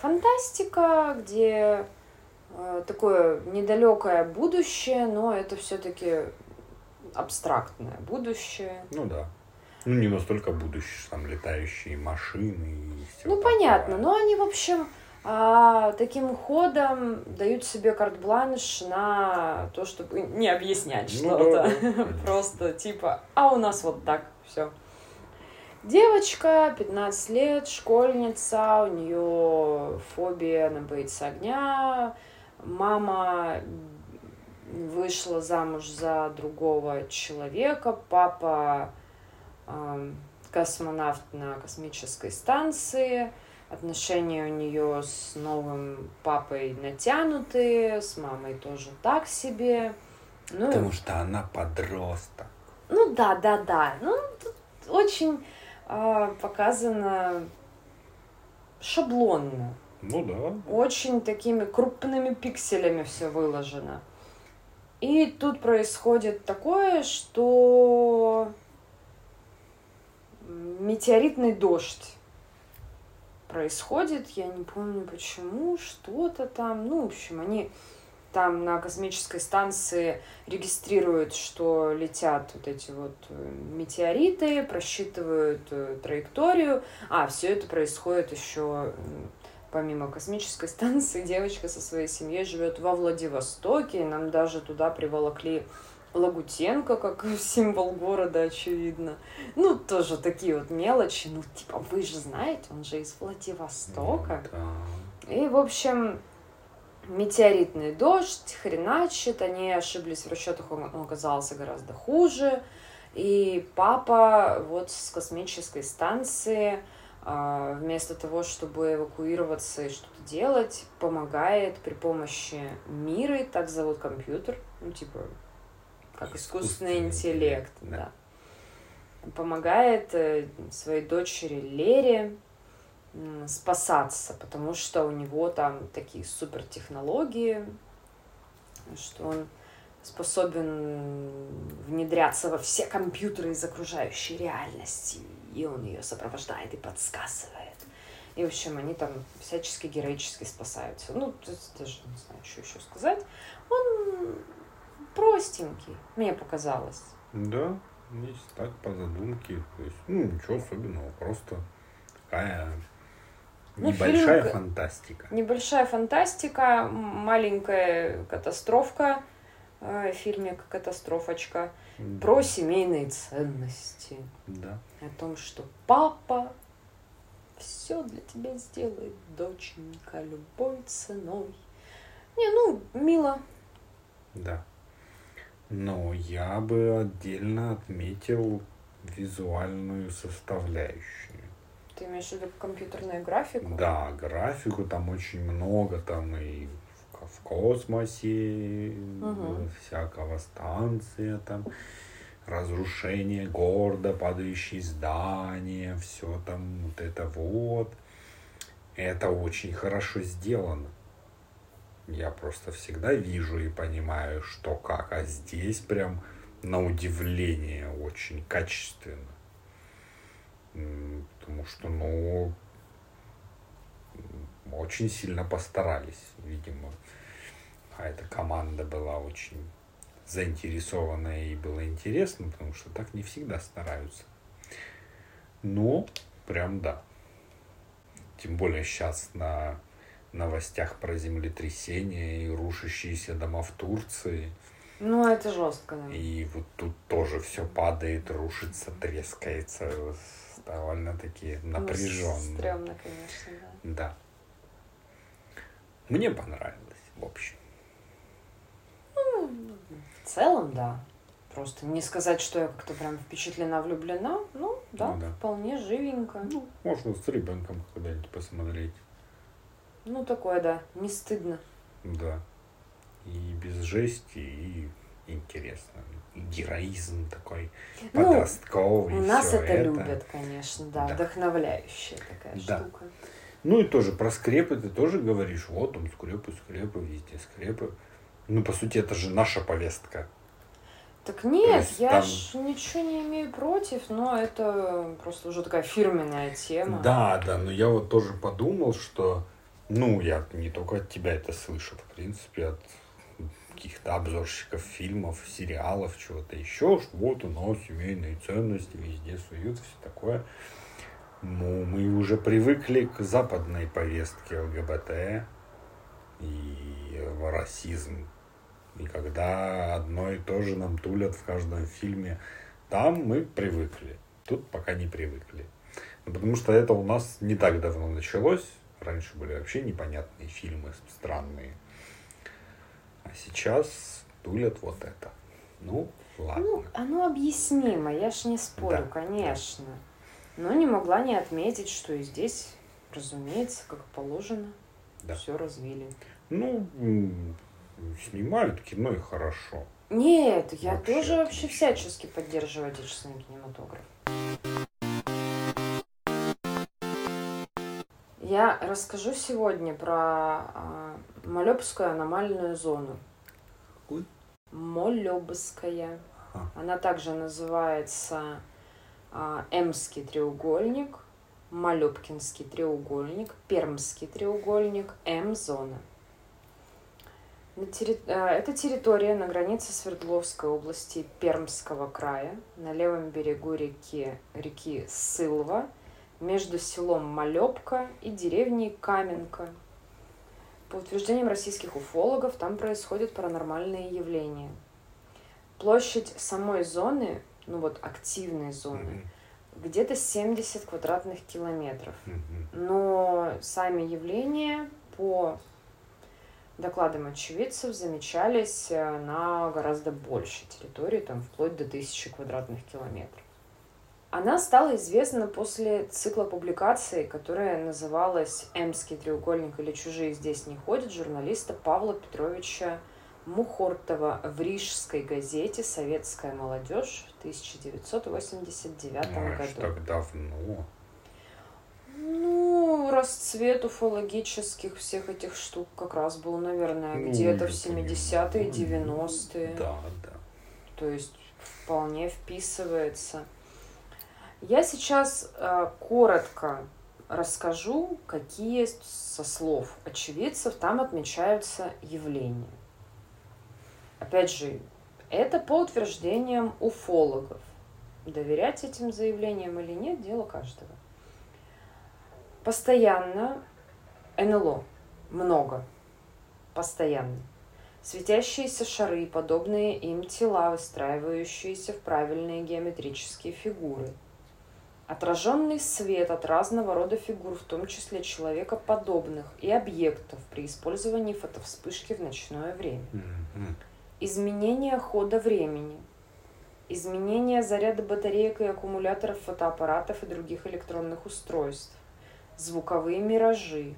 фантастика, где э, такое недалекое будущее, но это все-таки абстрактное будущее. Ну да. Ну, не настолько будущее, там летающие машины и все. Ну, такое. понятно. Но они, в общем, а, таким ходом дают себе карт-бланш на то, чтобы не объяснять ну, что-то. Да. [LAUGHS] Просто типа, а у нас вот так все. Девочка, 15 лет, школьница, у нее фобия, она боится огня. Мама вышла замуж за другого человека, папа э, космонавт на космической станции, отношения у нее с новым папой натянутые, с мамой тоже так себе. Ну, Потому что она подросток. Ну да, да, да. Ну, очень а, показано шаблонно. Ну да. Очень такими крупными пикселями все выложено. И тут происходит такое, что метеоритный дождь происходит, я не помню почему, что-то там, ну, в общем, они там на космической станции регистрируют, что летят вот эти вот э, метеориты, просчитывают э, траекторию. А, все это происходит еще помимо космической [LAUGHS] станции, девочка со своей семьей живет во Владивостоке, нам даже туда приволокли Лагутенко, как [LAUGHS] символ города, очевидно. Ну, тоже такие вот мелочи. Ну, типа, вы же знаете, он же из Владивостока. Да. И, в общем, метеоритный дождь, хреначит, они ошиблись в расчетах, он оказался гораздо хуже. И папа вот с космической станции а, вместо того, чтобы эвакуироваться и что-то делать, помогает при помощи миры, так зовут компьютер, ну типа как искусственный, искусственный интеллект, да. да. Помогает э, своей дочери Лере спасаться, потому что у него там такие супертехнологии, что он способен внедряться во все компьютеры из окружающей реальности, и он ее сопровождает и подсказывает. И, в общем, они там всячески героически спасаются. Ну, даже не знаю, что еще сказать. Он простенький, мне показалось. Да, есть так по задумке. То есть, ну, ничего особенного, просто такая ну, небольшая фильм, фантастика. Небольшая фантастика, маленькая катастрофка, э, фильмик «Катастрофочка», да. про семейные ценности. Да. О том, что папа все для тебя сделает, доченька, любой ценой. Не, ну, мило. Да. Но я бы отдельно отметил визуальную составляющую. Ты имеешь в виду компьютерную графику? Да, графику там очень много, там и в, космосе угу. всякого станция там разрушение города, падающие здания, все там вот это вот. Это очень хорошо сделано. Я просто всегда вижу и понимаю, что как. А здесь прям на удивление очень качественно. Потому что, ну, очень сильно постарались, видимо. А эта команда была очень заинтересованная и было интересно, потому что так не всегда стараются. Но прям да. Тем более сейчас на новостях про землетрясение и рушащиеся дома в Турции. Ну, это жестко, да. И вот тут тоже все падает, рушится, трескается. Довольно-таки напряженно. Ну, стрёмно, конечно, да. Да. Мне понравилось, в общем. Ну, в целом, да. Просто не сказать, что я как-то прям впечатлена, влюблена. Ну, да, ну, да. вполне живенько. Ну, можно с ребенком когда-нибудь посмотреть. Ну, такое, да, не стыдно. Да. И без жести, и интересно. Героизм такой ну, подростковый. У нас это, это любят, конечно, да, да. вдохновляющая такая да. штука. Ну и тоже про скрепы ты тоже говоришь, вот он скрепы, скрепы, везде скрепы. Ну, по сути, это же наша повестка. Так нет, я там... ж ничего не имею против, но это просто уже такая фирменная тема. Да, да, но я вот тоже подумал, что, ну, я не только от тебя это слышу, в принципе, от каких-то обзорщиков фильмов, сериалов, чего-то еще, вот у нас семейные ценности везде суют, все такое. Ну, мы уже привыкли к западной повестке ЛГБТ и расизм и когда одно и то же нам тулят в каждом фильме, там мы привыкли. Тут пока не привыкли. Ну, потому что это у нас не так давно началось. Раньше были вообще непонятные фильмы, странные. А сейчас тулят вот это. Ну, ладно. Ну, оно объяснимо, я ж не спорю, да, конечно. Да. Но не могла не отметить, что и здесь, разумеется, как положено, да. все развили. Ну, снимают кино и хорошо. Нет, я вообще тоже вообще всячески поддерживаю отечественный кинематограф. Я расскажу сегодня про э, Молебскую аномальную зону. Какую? Молебская. А. Она также называется э, Эмский треугольник, Молебкинский треугольник, Пермский треугольник, М-зона. Э, это территория на границе Свердловской области Пермского края, на левом берегу реки, реки Сылва, между селом Малепка и деревней Каменка. По утверждениям российских уфологов, там происходят паранормальные явления. Площадь самой зоны, ну вот активной зоны, mm-hmm. где-то 70 квадратных километров. Mm-hmm. Но сами явления по докладам очевидцев замечались э, на гораздо большей территории, там вплоть до тысячи квадратных километров. Она стала известна после цикла публикаций, которая называлась «Эмский треугольник» или «Чужие здесь не ходят» журналиста Павла Петровича Мухортова в Рижской газете «Советская молодежь» в 1989 ну, году. так давно. Ну, расцвет уфологических всех этих штук как раз был, наверное, Ну, где-то в я 70-е, понимаю. 90-е. Да, да. То есть вполне вписывается. Я сейчас э, коротко расскажу, какие со слов очевидцев там отмечаются явления. Опять же, это по утверждениям уфологов. Доверять этим заявлениям или нет, дело каждого. Постоянно НЛО. Много. Постоянно. Светящиеся шары, подобные им тела, выстраивающиеся в правильные геометрические фигуры. Отраженный свет от разного рода фигур, в том числе человекоподобных, и объектов при использовании фотовспышки в ночное время. Изменение хода времени. Изменение заряда батареек и аккумуляторов фотоаппаратов и других электронных устройств. Звуковые миражи.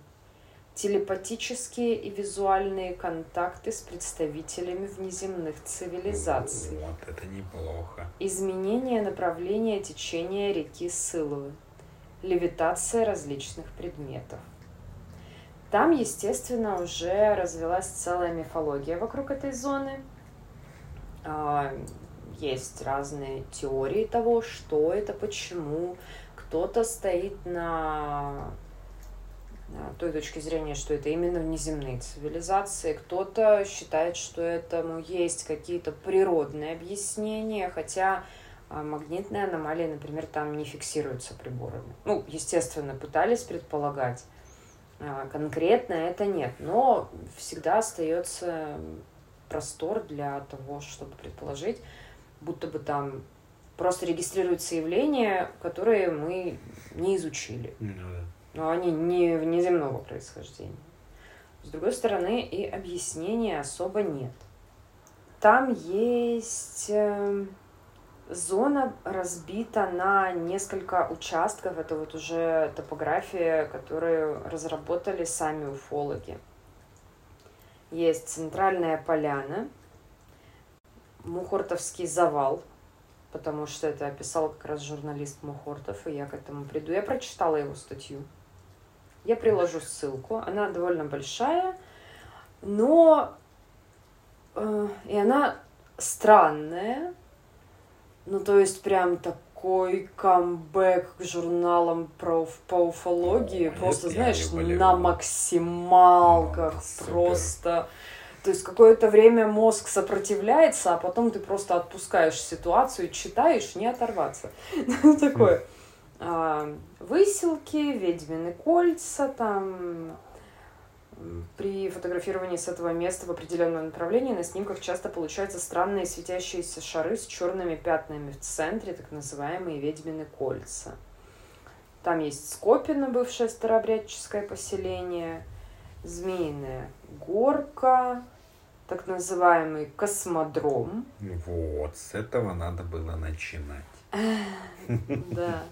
Телепатические и визуальные контакты с представителями внеземных цивилизаций. Вот это неплохо. Изменение направления течения реки Сыловы. Левитация различных предметов. Там, естественно, уже развилась целая мифология вокруг этой зоны. А, Есть разные теории того, что это, почему. Кто-то стоит на той точки зрения, что это именно внеземные цивилизации. Кто-то считает, что этому есть какие-то природные объяснения, хотя а, магнитные аномалии, например, там не фиксируются приборами. Ну, естественно, пытались предполагать. А, Конкретно это нет, но всегда остается простор для того, чтобы предположить, будто бы там просто регистрируются явления, которые мы не изучили Ну да. Но они не внеземного происхождения. С другой стороны, и объяснения особо нет. Там есть э, зона разбита на несколько участков. Это вот уже топография, которую разработали сами уфологи. Есть центральная поляна, Мухортовский завал, потому что это описал как раз журналист Мухортов, и я к этому приду. Я прочитала его статью. Я приложу ссылку. Она довольно большая, но э, и она странная. Ну, то есть прям такой камбэк к журналам про, по уфологии. О, просто, я знаешь, на максималках. Ну, просто. То есть какое-то время мозг сопротивляется, а потом ты просто отпускаешь ситуацию, читаешь, не оторваться. [LAUGHS] Такое. Выселки, ведьмины кольца, там при фотографировании с этого места в определенном направлении на снимках часто получаются странные светящиеся шары с черными пятнами в центре, так называемые ведьмины кольца. Там есть Скопино, бывшее старообрядческое поселение, Змеиная горка, так называемый космодром. Вот, с этого надо было начинать. [LAUGHS] Да.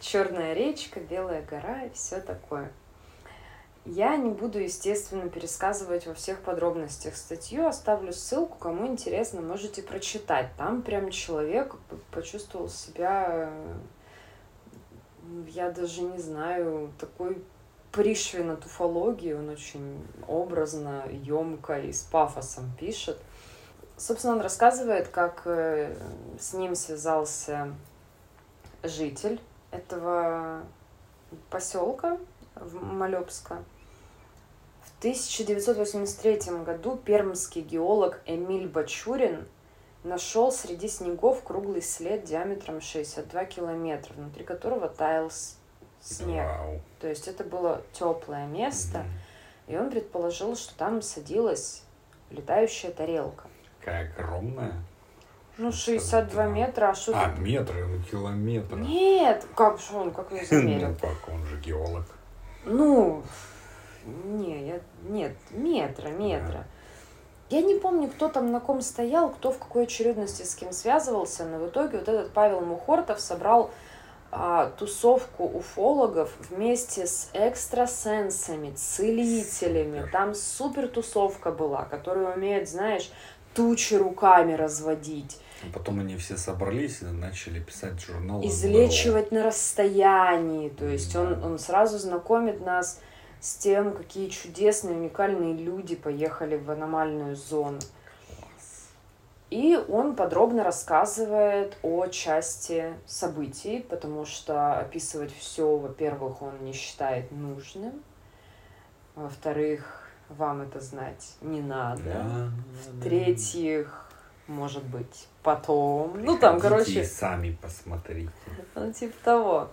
Черная речка, Белая гора и все такое. Я не буду, естественно, пересказывать во всех подробностях статью, оставлю ссылку, кому интересно, можете прочитать. Там прям человек почувствовал себя, э, я даже не знаю, такой пришвин от уфологии, он очень образно, емко и с пафосом пишет. Собственно, он рассказывает, как э, с ним связался житель этого поселка в Малепска. В 1983 году пермский геолог Эмиль Бачурин нашел среди снегов круглый след диаметром 62 километра, внутри которого таял снег. Вау. То есть это было теплое место, Мгм. и он предположил, что там садилась летающая тарелка. Какая огромная. Ну, 62 метра, а что А, метры, ну километры. Нет, как же он, как он [LAUGHS] замерил? Ну как, он же геолог. Ну, не, я, нет, метра, метра. Я не помню, кто там на ком стоял, кто в какой очередности с кем связывался, но в итоге вот этот Павел Мухортов собрал а, тусовку уфологов вместе с экстрасенсами, целителями. Супер. Там супер тусовка была, которая умеет, знаешь, тучи руками разводить. А потом они все собрались и начали писать журнал. Излечивать на расстоянии. То есть да. он, он сразу знакомит нас с тем, какие чудесные, уникальные люди поехали в аномальную зону. И он подробно рассказывает о части событий, потому что описывать все, во-первых, он не считает нужным, во-вторых, вам это знать не надо, да, в-третьих, может быть, потом. Приходите ну там, короче. сами посмотрите. [LAUGHS] Ну типа того.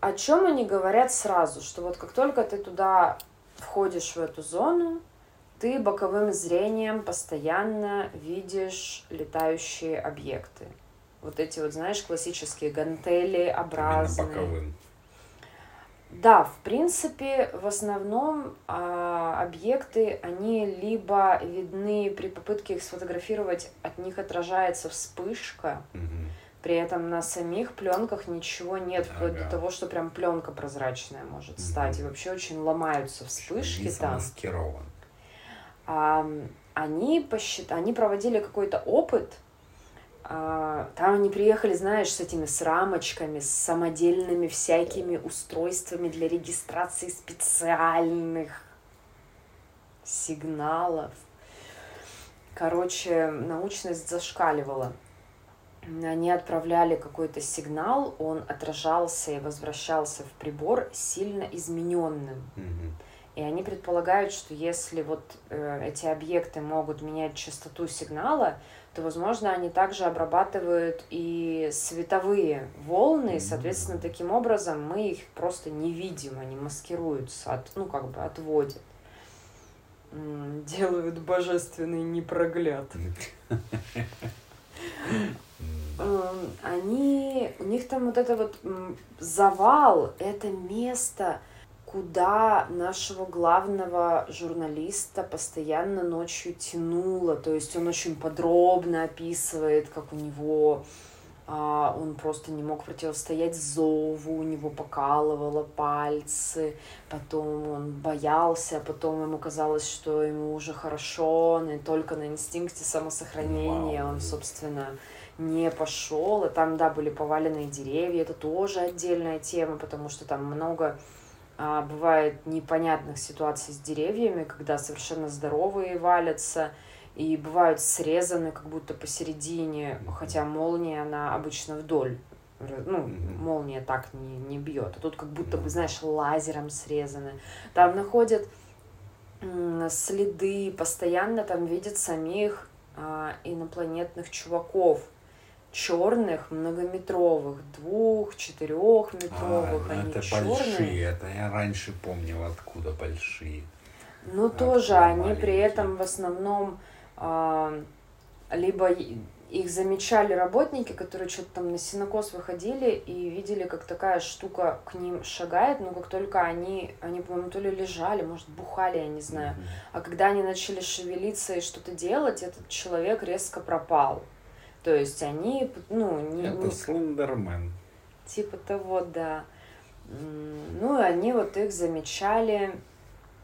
О чем они говорят сразу, что вот как только ты туда входишь в эту зону, ты боковым зрением постоянно видишь летающие объекты. Вот эти вот, знаешь, классические гантели образные. боковым. Да, в принципе, в основном а, объекты, они либо видны при попытке их сфотографировать, от них отражается вспышка, угу. при этом на самих пленках ничего нет, вплоть ага. до того, что прям пленка прозрачная может угу. стать. И вообще очень ломаются вспышки там. Маскирован а, они, посчит... они проводили какой-то опыт, там они приехали, знаешь, с этими с рамочками, с самодельными всякими устройствами для регистрации специальных сигналов. Короче, научность зашкаливала. Они отправляли какой-то сигнал, он отражался и возвращался в прибор сильно измененным. Mm-hmm. И они предполагают, что если вот э, эти объекты могут менять частоту сигнала, то, возможно, они также обрабатывают и световые волны, и, соответственно, таким образом мы их просто не видим, они маскируются, от, ну, как бы отводят. Делают божественный непрогляд. [LAUGHS] Они, у них там вот это вот завал, это место, куда нашего главного журналиста постоянно ночью тянуло. То есть он очень подробно описывает, как у него а, он просто не мог противостоять зову, у него покалывало пальцы, потом он боялся, потом ему казалось, что ему уже хорошо, и только на инстинкте самосохранения он, собственно, не пошел. И там, да, были поваленные деревья, это тоже отдельная тема, потому что там много а, бывает непонятных ситуаций с деревьями, когда совершенно здоровые валятся, и бывают срезаны как будто посередине, хотя молния, она обычно вдоль. Ну, молния так не, не бьет. А тут как будто бы, знаешь, лазером срезаны. Там находят следы, постоянно там видят самих а, инопланетных чуваков черных, многометровых, двух, четырехметровых. А, они это черные. большие, это я раньше помнил, откуда большие. Ну тоже маленькие. они при этом в основном а, либо их замечали работники, которые что-то там на синокос выходили и видели, как такая штука к ним шагает, но как только они, они, по-моему, то ли лежали, может, бухали, я не знаю. Mm-hmm. А когда они начали шевелиться и что-то делать, этот человек резко пропал. То есть они, ну, не... Это не... Слендермен. Типа того, да. Ну, и они вот их замечали.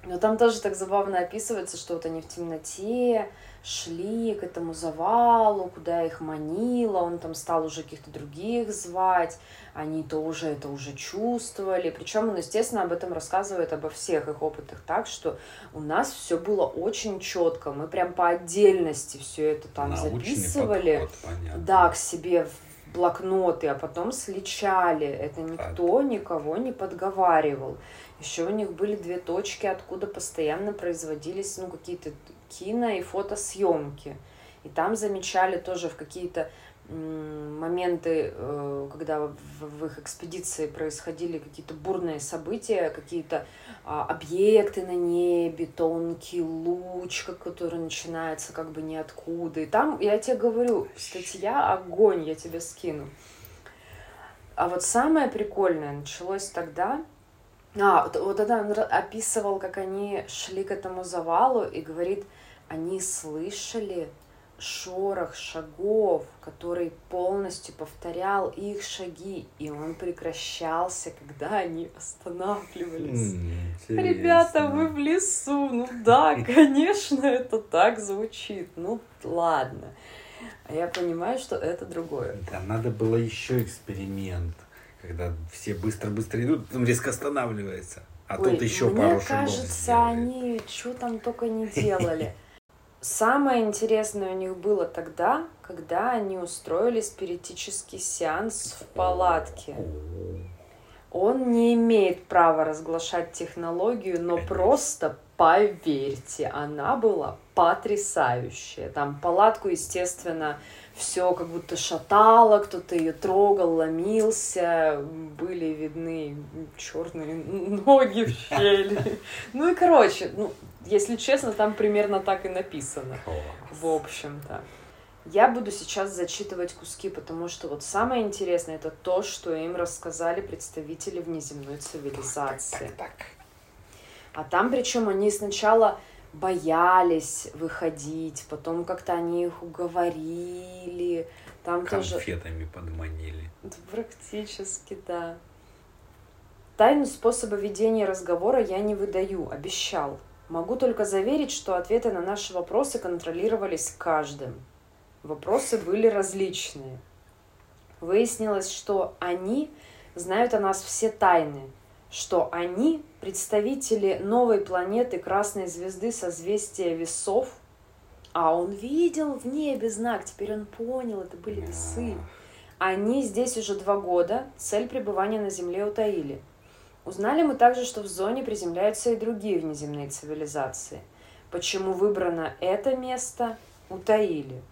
Но там тоже так забавно описывается, что вот они в темноте, шли к этому завалу, куда их манило, он там стал уже каких-то других звать, они то уже это уже чувствовали. Причем он, естественно, об этом рассказывает обо всех их опытах так, что у нас все было очень четко. Мы прям по отдельности все это там Научный записывали. Подход, да, к себе в блокноты, а потом сличали. Это никто так. никого не подговаривал. Еще у них были две точки, откуда постоянно производились ну, какие-то кино и фотосъемки. И там замечали тоже в какие-то моменты, э, когда в их экспедиции происходили какие-то бурные события, какие-то а, объекты на небе, тонкий луч, который начинается как бы ниоткуда. И там, я тебе говорю, статья огонь, я тебе скину. А вот самое прикольное началось тогда, а, вот, вот это он описывал, как они шли к этому завалу и говорит, они слышали, шорох шагов, который полностью повторял их шаги, и он прекращался, когда они останавливались. М, Ребята, вы в лесу. Ну да, [LAUGHS] конечно, это так звучит. Ну ладно. А я понимаю, что это другое. Да, надо было еще эксперимент, когда все быстро-быстро идут, потом резко останавливается. А Ой, тут еще мне пару шагов кажется, сделали. они что там только не делали. [LAUGHS] Самое интересное у них было тогда, когда они устроили спиритический сеанс в палатке. Он не имеет права разглашать технологию, но просто поверьте, она была потрясающая. Там палатку, естественно, все как будто шатало, кто-то ее трогал, ломился, были видны черные ноги в [LAUGHS] щели. Ну и короче, ну, если честно, там примерно так и написано. В общем-то. Я буду сейчас зачитывать куски, потому что вот самое интересное это то, что им рассказали представители внеземной цивилизации. Так, А там причем они сначала боялись выходить, потом как-то они их уговорили. Там тоже конфетами подманили. да, Практически, да. Тайну способа ведения разговора я не выдаю, обещал. Могу только заверить, что ответы на наши вопросы контролировались каждым. Вопросы были различные. Выяснилось, что они знают о нас все тайны, что они представители новой планеты Красной Звезды созвездия весов, а он видел в небе знак, теперь он понял, это были весы. Они здесь уже два года, цель пребывания на Земле утаили. Узнали мы также, что в зоне приземляются и другие внеземные цивилизации. Почему выбрано это место, утаили.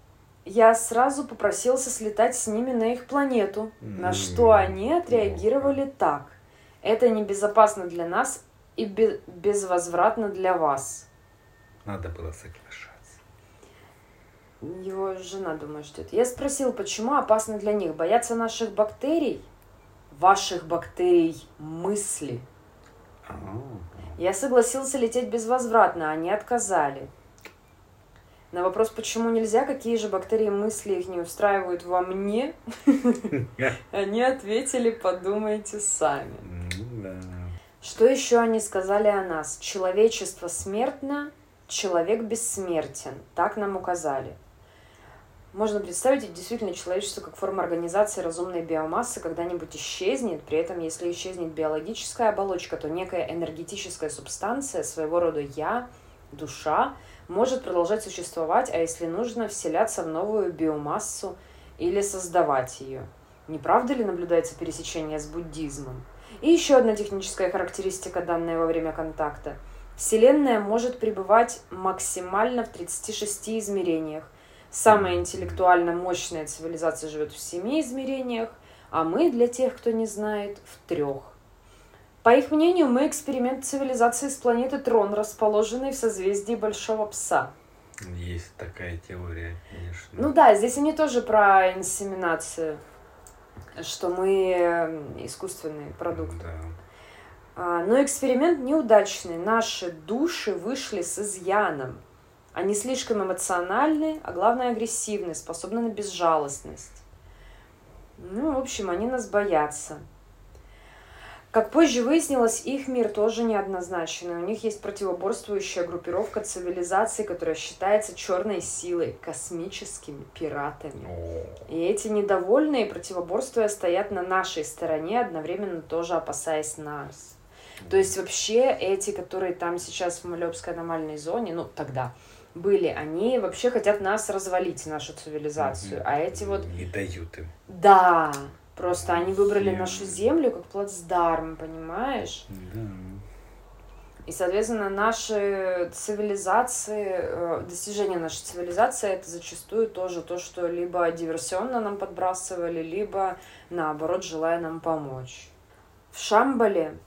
Я сразу попросился слетать с ними на их планету, на что М. они отреагировали так. Это небезопасно для нас и бе- безвозвратно для вас. Надо было соглашаться. Его жена, думаю, ждет. Я спросил, почему опасно для них? Боятся наших бактерий? Ваших бактерий мысли. А, Я согласился лететь безвозвратно, они отказали. На вопрос, почему нельзя, какие же бактерии мысли их не устраивают во мне, [LAUGHS] они ответили, подумайте сами. Что еще они сказали о нас? Человечество смертно, человек бессмертен. Так нам указали. Можно представить, действительно, человечество как форма организации разумной биомассы когда-нибудь исчезнет. При этом, если исчезнет биологическая оболочка, то некая энергетическая субстанция, своего рода я, душа, может продолжать существовать, а если нужно, вселяться в новую биомассу или создавать ее. Не правда ли наблюдается пересечение с буддизмом? И еще одна техническая характеристика, данная во время контакта. Вселенная может пребывать максимально в 36 измерениях. Самая интеллектуально мощная цивилизация живет в 7 измерениях, а мы, для тех, кто не знает, в трех. По их мнению, мы эксперимент цивилизации с планеты Трон, расположенной в созвездии Большого Пса. Есть такая теория, конечно. Ну да, здесь они тоже про инсеминацию, что мы э, искусственный продукт. Да. А, Но эксперимент неудачный. Наши души вышли с изъяном. Они слишком эмоциональны, а главное агрессивны, способны на безжалостность. Ну, в общем, они нас боятся. Как позже выяснилось, их мир тоже неоднозначный. У них есть противоборствующая группировка цивилизаций, которая считается черной силой, космическими пиратами. И эти недовольные, противоборствуя, стоят на нашей стороне, одновременно тоже опасаясь нас. То есть вообще эти, которые там сейчас в Малебской аномальной зоне, ну тогда были, они вообще хотят нас развалить, нашу цивилизацию. А эти вот, Не дают им. да, просто они выбрали нашу землю как плацдарм, понимаешь? Да. И, соответственно, наши цивилизации, э, достижения нашей цивилизации, это зачастую тоже то, что либо диверсионно нам подбрасывали, либо, наоборот, желая нам помочь. В Шамбале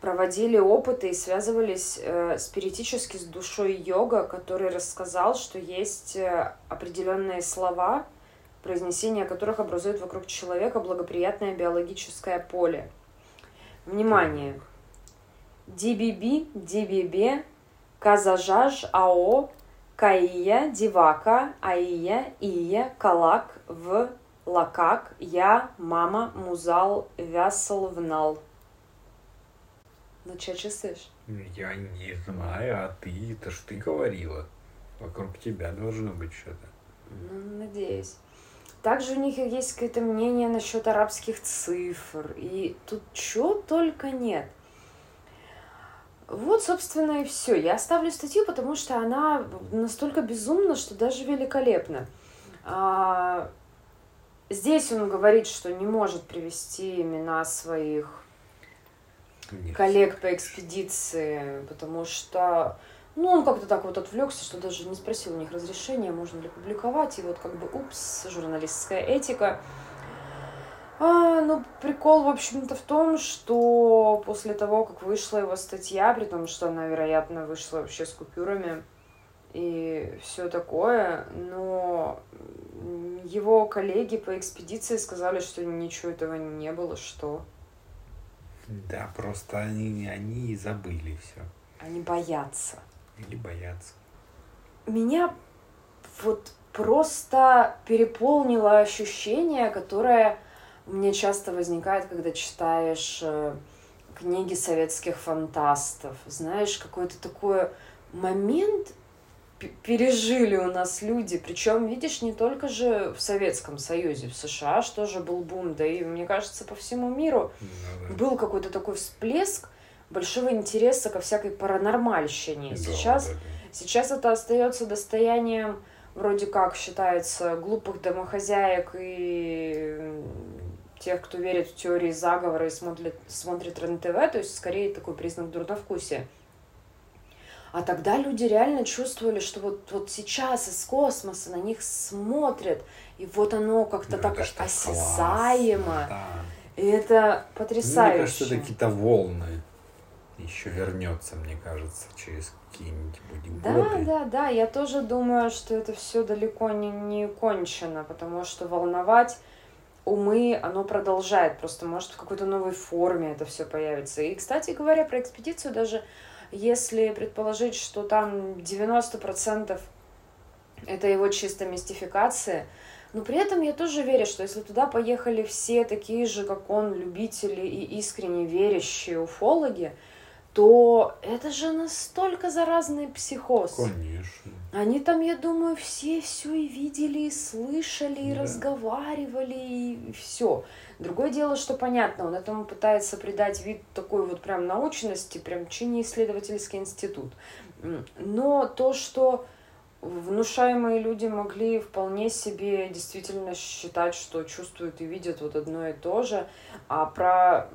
проводили опыты и связывались э, спиритически с душой йога, который рассказал, что есть э, определенные слова, произнесение которых образует вокруг человека благоприятное биологическое поле. Внимание! DBB, DBB, Казажаж, АО, Каия, Дивака, Аия, Ия, Калак, В, Лакак, Я, Мама, Музал, Вясал, Внал. Ну, что чувствуешь? Я не знаю, а ты, это ж ты говорила. Вокруг тебя должно быть что-то. Ну, надеюсь. Также у них есть какое-то мнение насчет арабских цифр. И тут чего только нет. Вот, собственно, и все. Я оставлю статью, потому что она настолько безумна, что даже великолепна. А, здесь он говорит, что не может привести имена своих Нет. коллег по экспедиции, потому что ну, он как-то так вот отвлекся, что даже не спросил у них разрешения, можно ли публиковать. И вот как бы, упс, журналистская этика. А, ну, прикол, в общем-то, в том, что после того, как вышла его статья, при том, что она, вероятно, вышла вообще с купюрами и все такое, но его коллеги по экспедиции сказали, что ничего этого не было, что Да, просто они, они и забыли все. они боятся. Или боятся. меня вот просто переполнило ощущение, которое у меня часто возникает, когда читаешь э, книги советских фантастов. Знаешь, какой-то такой момент пережили у нас люди. Причем, видишь, не только же в Советском Союзе, в США ж тоже был бум, да и, мне кажется, по всему миру Ну да. был какой-то такой всплеск большого интереса ко всякой паранормальщине. Да, Сейчас да, да. Сейчас это остается достоянием, вроде как считается, глупых домохозяек и тех, кто верит в теории заговора и смотрит, смотрит РЕН-ТВ, то есть скорее такой признак дурновкусия. А тогда люди реально чувствовали, что вот, вот сейчас из космоса на них смотрят, и вот оно как-то Ну, так осязаемо. классно, да. И это потрясающе. Мне кажется, это какие-то волны еще вернется, мне кажется, через какие-нибудь Да, годы. да, да, я тоже думаю, что это все далеко не, не кончено, потому что волновать умы, оно продолжает, просто может в какой-то новой форме это все появится. И, кстати говоря, про экспедицию даже если предположить, что там 90% это его чисто мистификация, но при этом я тоже верю, что если туда поехали все такие же, как он, любители и искренне верящие уфологи, то это же настолько заразный психоз. Конечно. Они там, я думаю, все все и видели, и слышали, и Да. разговаривали, и все. Другое дело, что понятно, он этому пытается придать вид такой вот прям научности, прям чини исследовательский институт. Но то, что внушаемые люди могли вполне себе действительно считать, что чувствуют и видят вот одно и то же, а про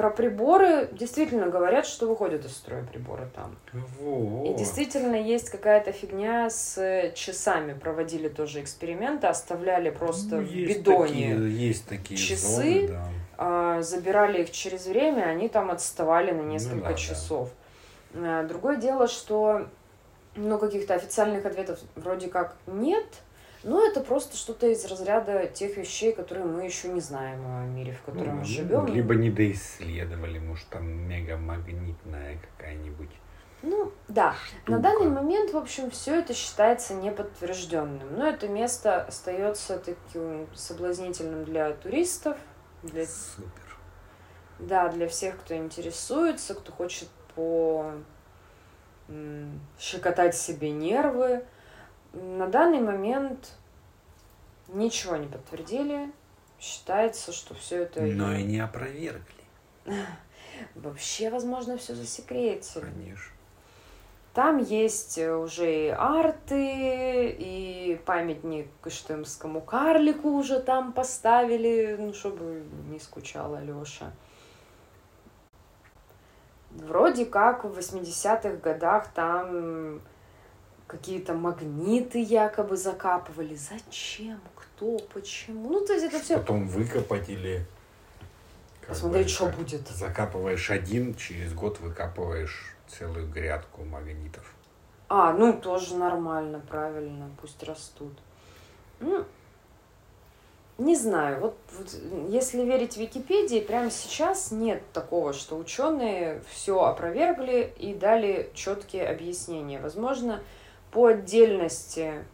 про приборы действительно говорят, что выходят из строя приборы там. Вот. И действительно есть какая-то фигня с часами. Проводили тоже эксперименты, оставляли просто Ну, в бидоне, Такие, есть такие часы. зоны, да. а, забирали их через время, они там отставали на несколько Ну да, да. часов. А, Другое дело, что ну, каких-то официальных ответов вроде как нет, но это просто что-то из разряда тех вещей, которые мы еще не знаем о мире, в котором Ну, мы ну, живем. Либо недоисследовали, может, там мегамагнитная какая-нибудь Ну, да. штука. На данный момент, в общем, все это считается неподтвержденным. Но это место остается таким соблазнительным для туристов, для, Супер. да, для всех, кто интересуется, кто хочет по м, щекотать себе нервы. На данный момент ничего не подтвердили. Считается, что все это Но и не опровергли, [LAUGHS] вообще, возможно, все засекретили. конечно. Там есть э, уже и арты, и памятник Кыштымскому карлику уже там поставили, ну, чтобы не скучала Лёша. Вроде как в 80-х годах там какие-то магниты якобы закапывали. Зачем? Кто? Почему? Ну, то есть это все... Потом выкопать или... Посмотреть, бы, что как будет. Закапываешь один, через год выкапываешь целую грядку магнитов. А, ну тоже нормально, правильно, пусть растут. Ну, не знаю, вот, вот если верить Википедии, прямо сейчас нет такого, что ученые все опровергли и дали четкие объяснения. Возможно, по отдельности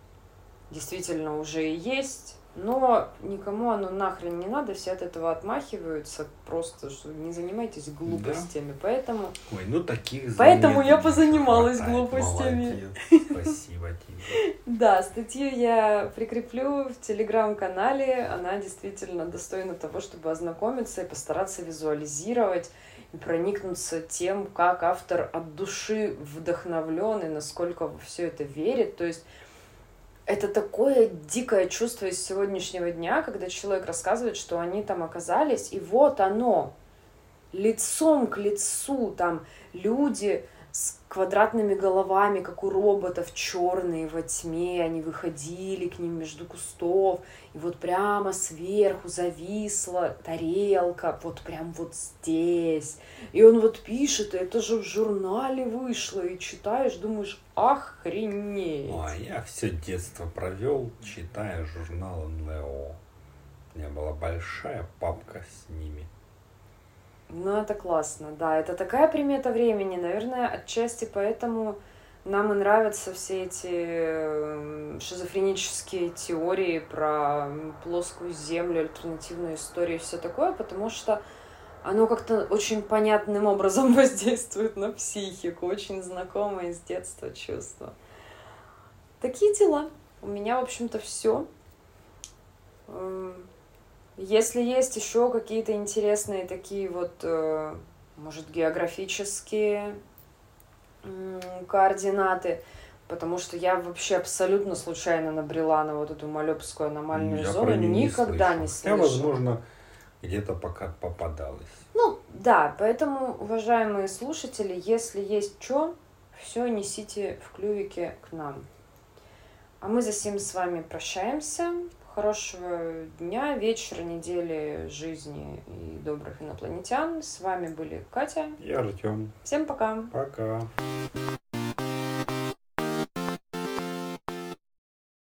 действительно уже и есть, но никому оно нахрен не надо, все от этого отмахиваются, просто что не занимайтесь глупостями, да. поэтому... Ой, ну таких Поэтому я позанималась глупостями. Молодец. Спасибо тебе. Да, статью я прикреплю в телеграм-канале, она действительно достойна того, чтобы ознакомиться и постараться визуализировать и проникнуться тем, как автор от души вдохновлен и насколько все это верит. То есть это такое дикое чувство из сегодняшнего дня, когда человек рассказывает, что они там оказались, и вот оно, лицом к лицу, там люди с квадратными головами, как у роботов, черные во тьме, они выходили к ним между кустов, и вот прямо сверху зависла тарелка, вот прям вот здесь. И он вот пишет, это же в журнале вышло, и читаешь, думаешь, охренеть. Ну, а я все детство провел, читая журнал НЛО. У меня была большая папка с ними. Ну, это классно, да. Это такая примета времени. Наверное, отчасти поэтому нам и нравятся все эти эм, шизофренические теории про плоскую землю, альтернативную историю и все такое, потому что оно как-то очень понятным образом [LAUGHS] воздействует на психику, очень знакомое с детства чувство. Такие дела. У меня, в общем-то, все. Если есть еще какие-то интересные такие вот, э, может, географические координаты, потому что я вообще абсолютно случайно набрела на вот эту Малепскую аномальную я зону, никогда не, слышала. Я, возможно, где-то пока попадалась. Ну, да, поэтому, уважаемые слушатели, если есть что, все несите в клювике к нам. А мы за сим с вами прощаемся. Хорошего дня, вечера, недели, жизни и добрых инопланетян. С вами были Катя и Артем. Всем пока. Пока.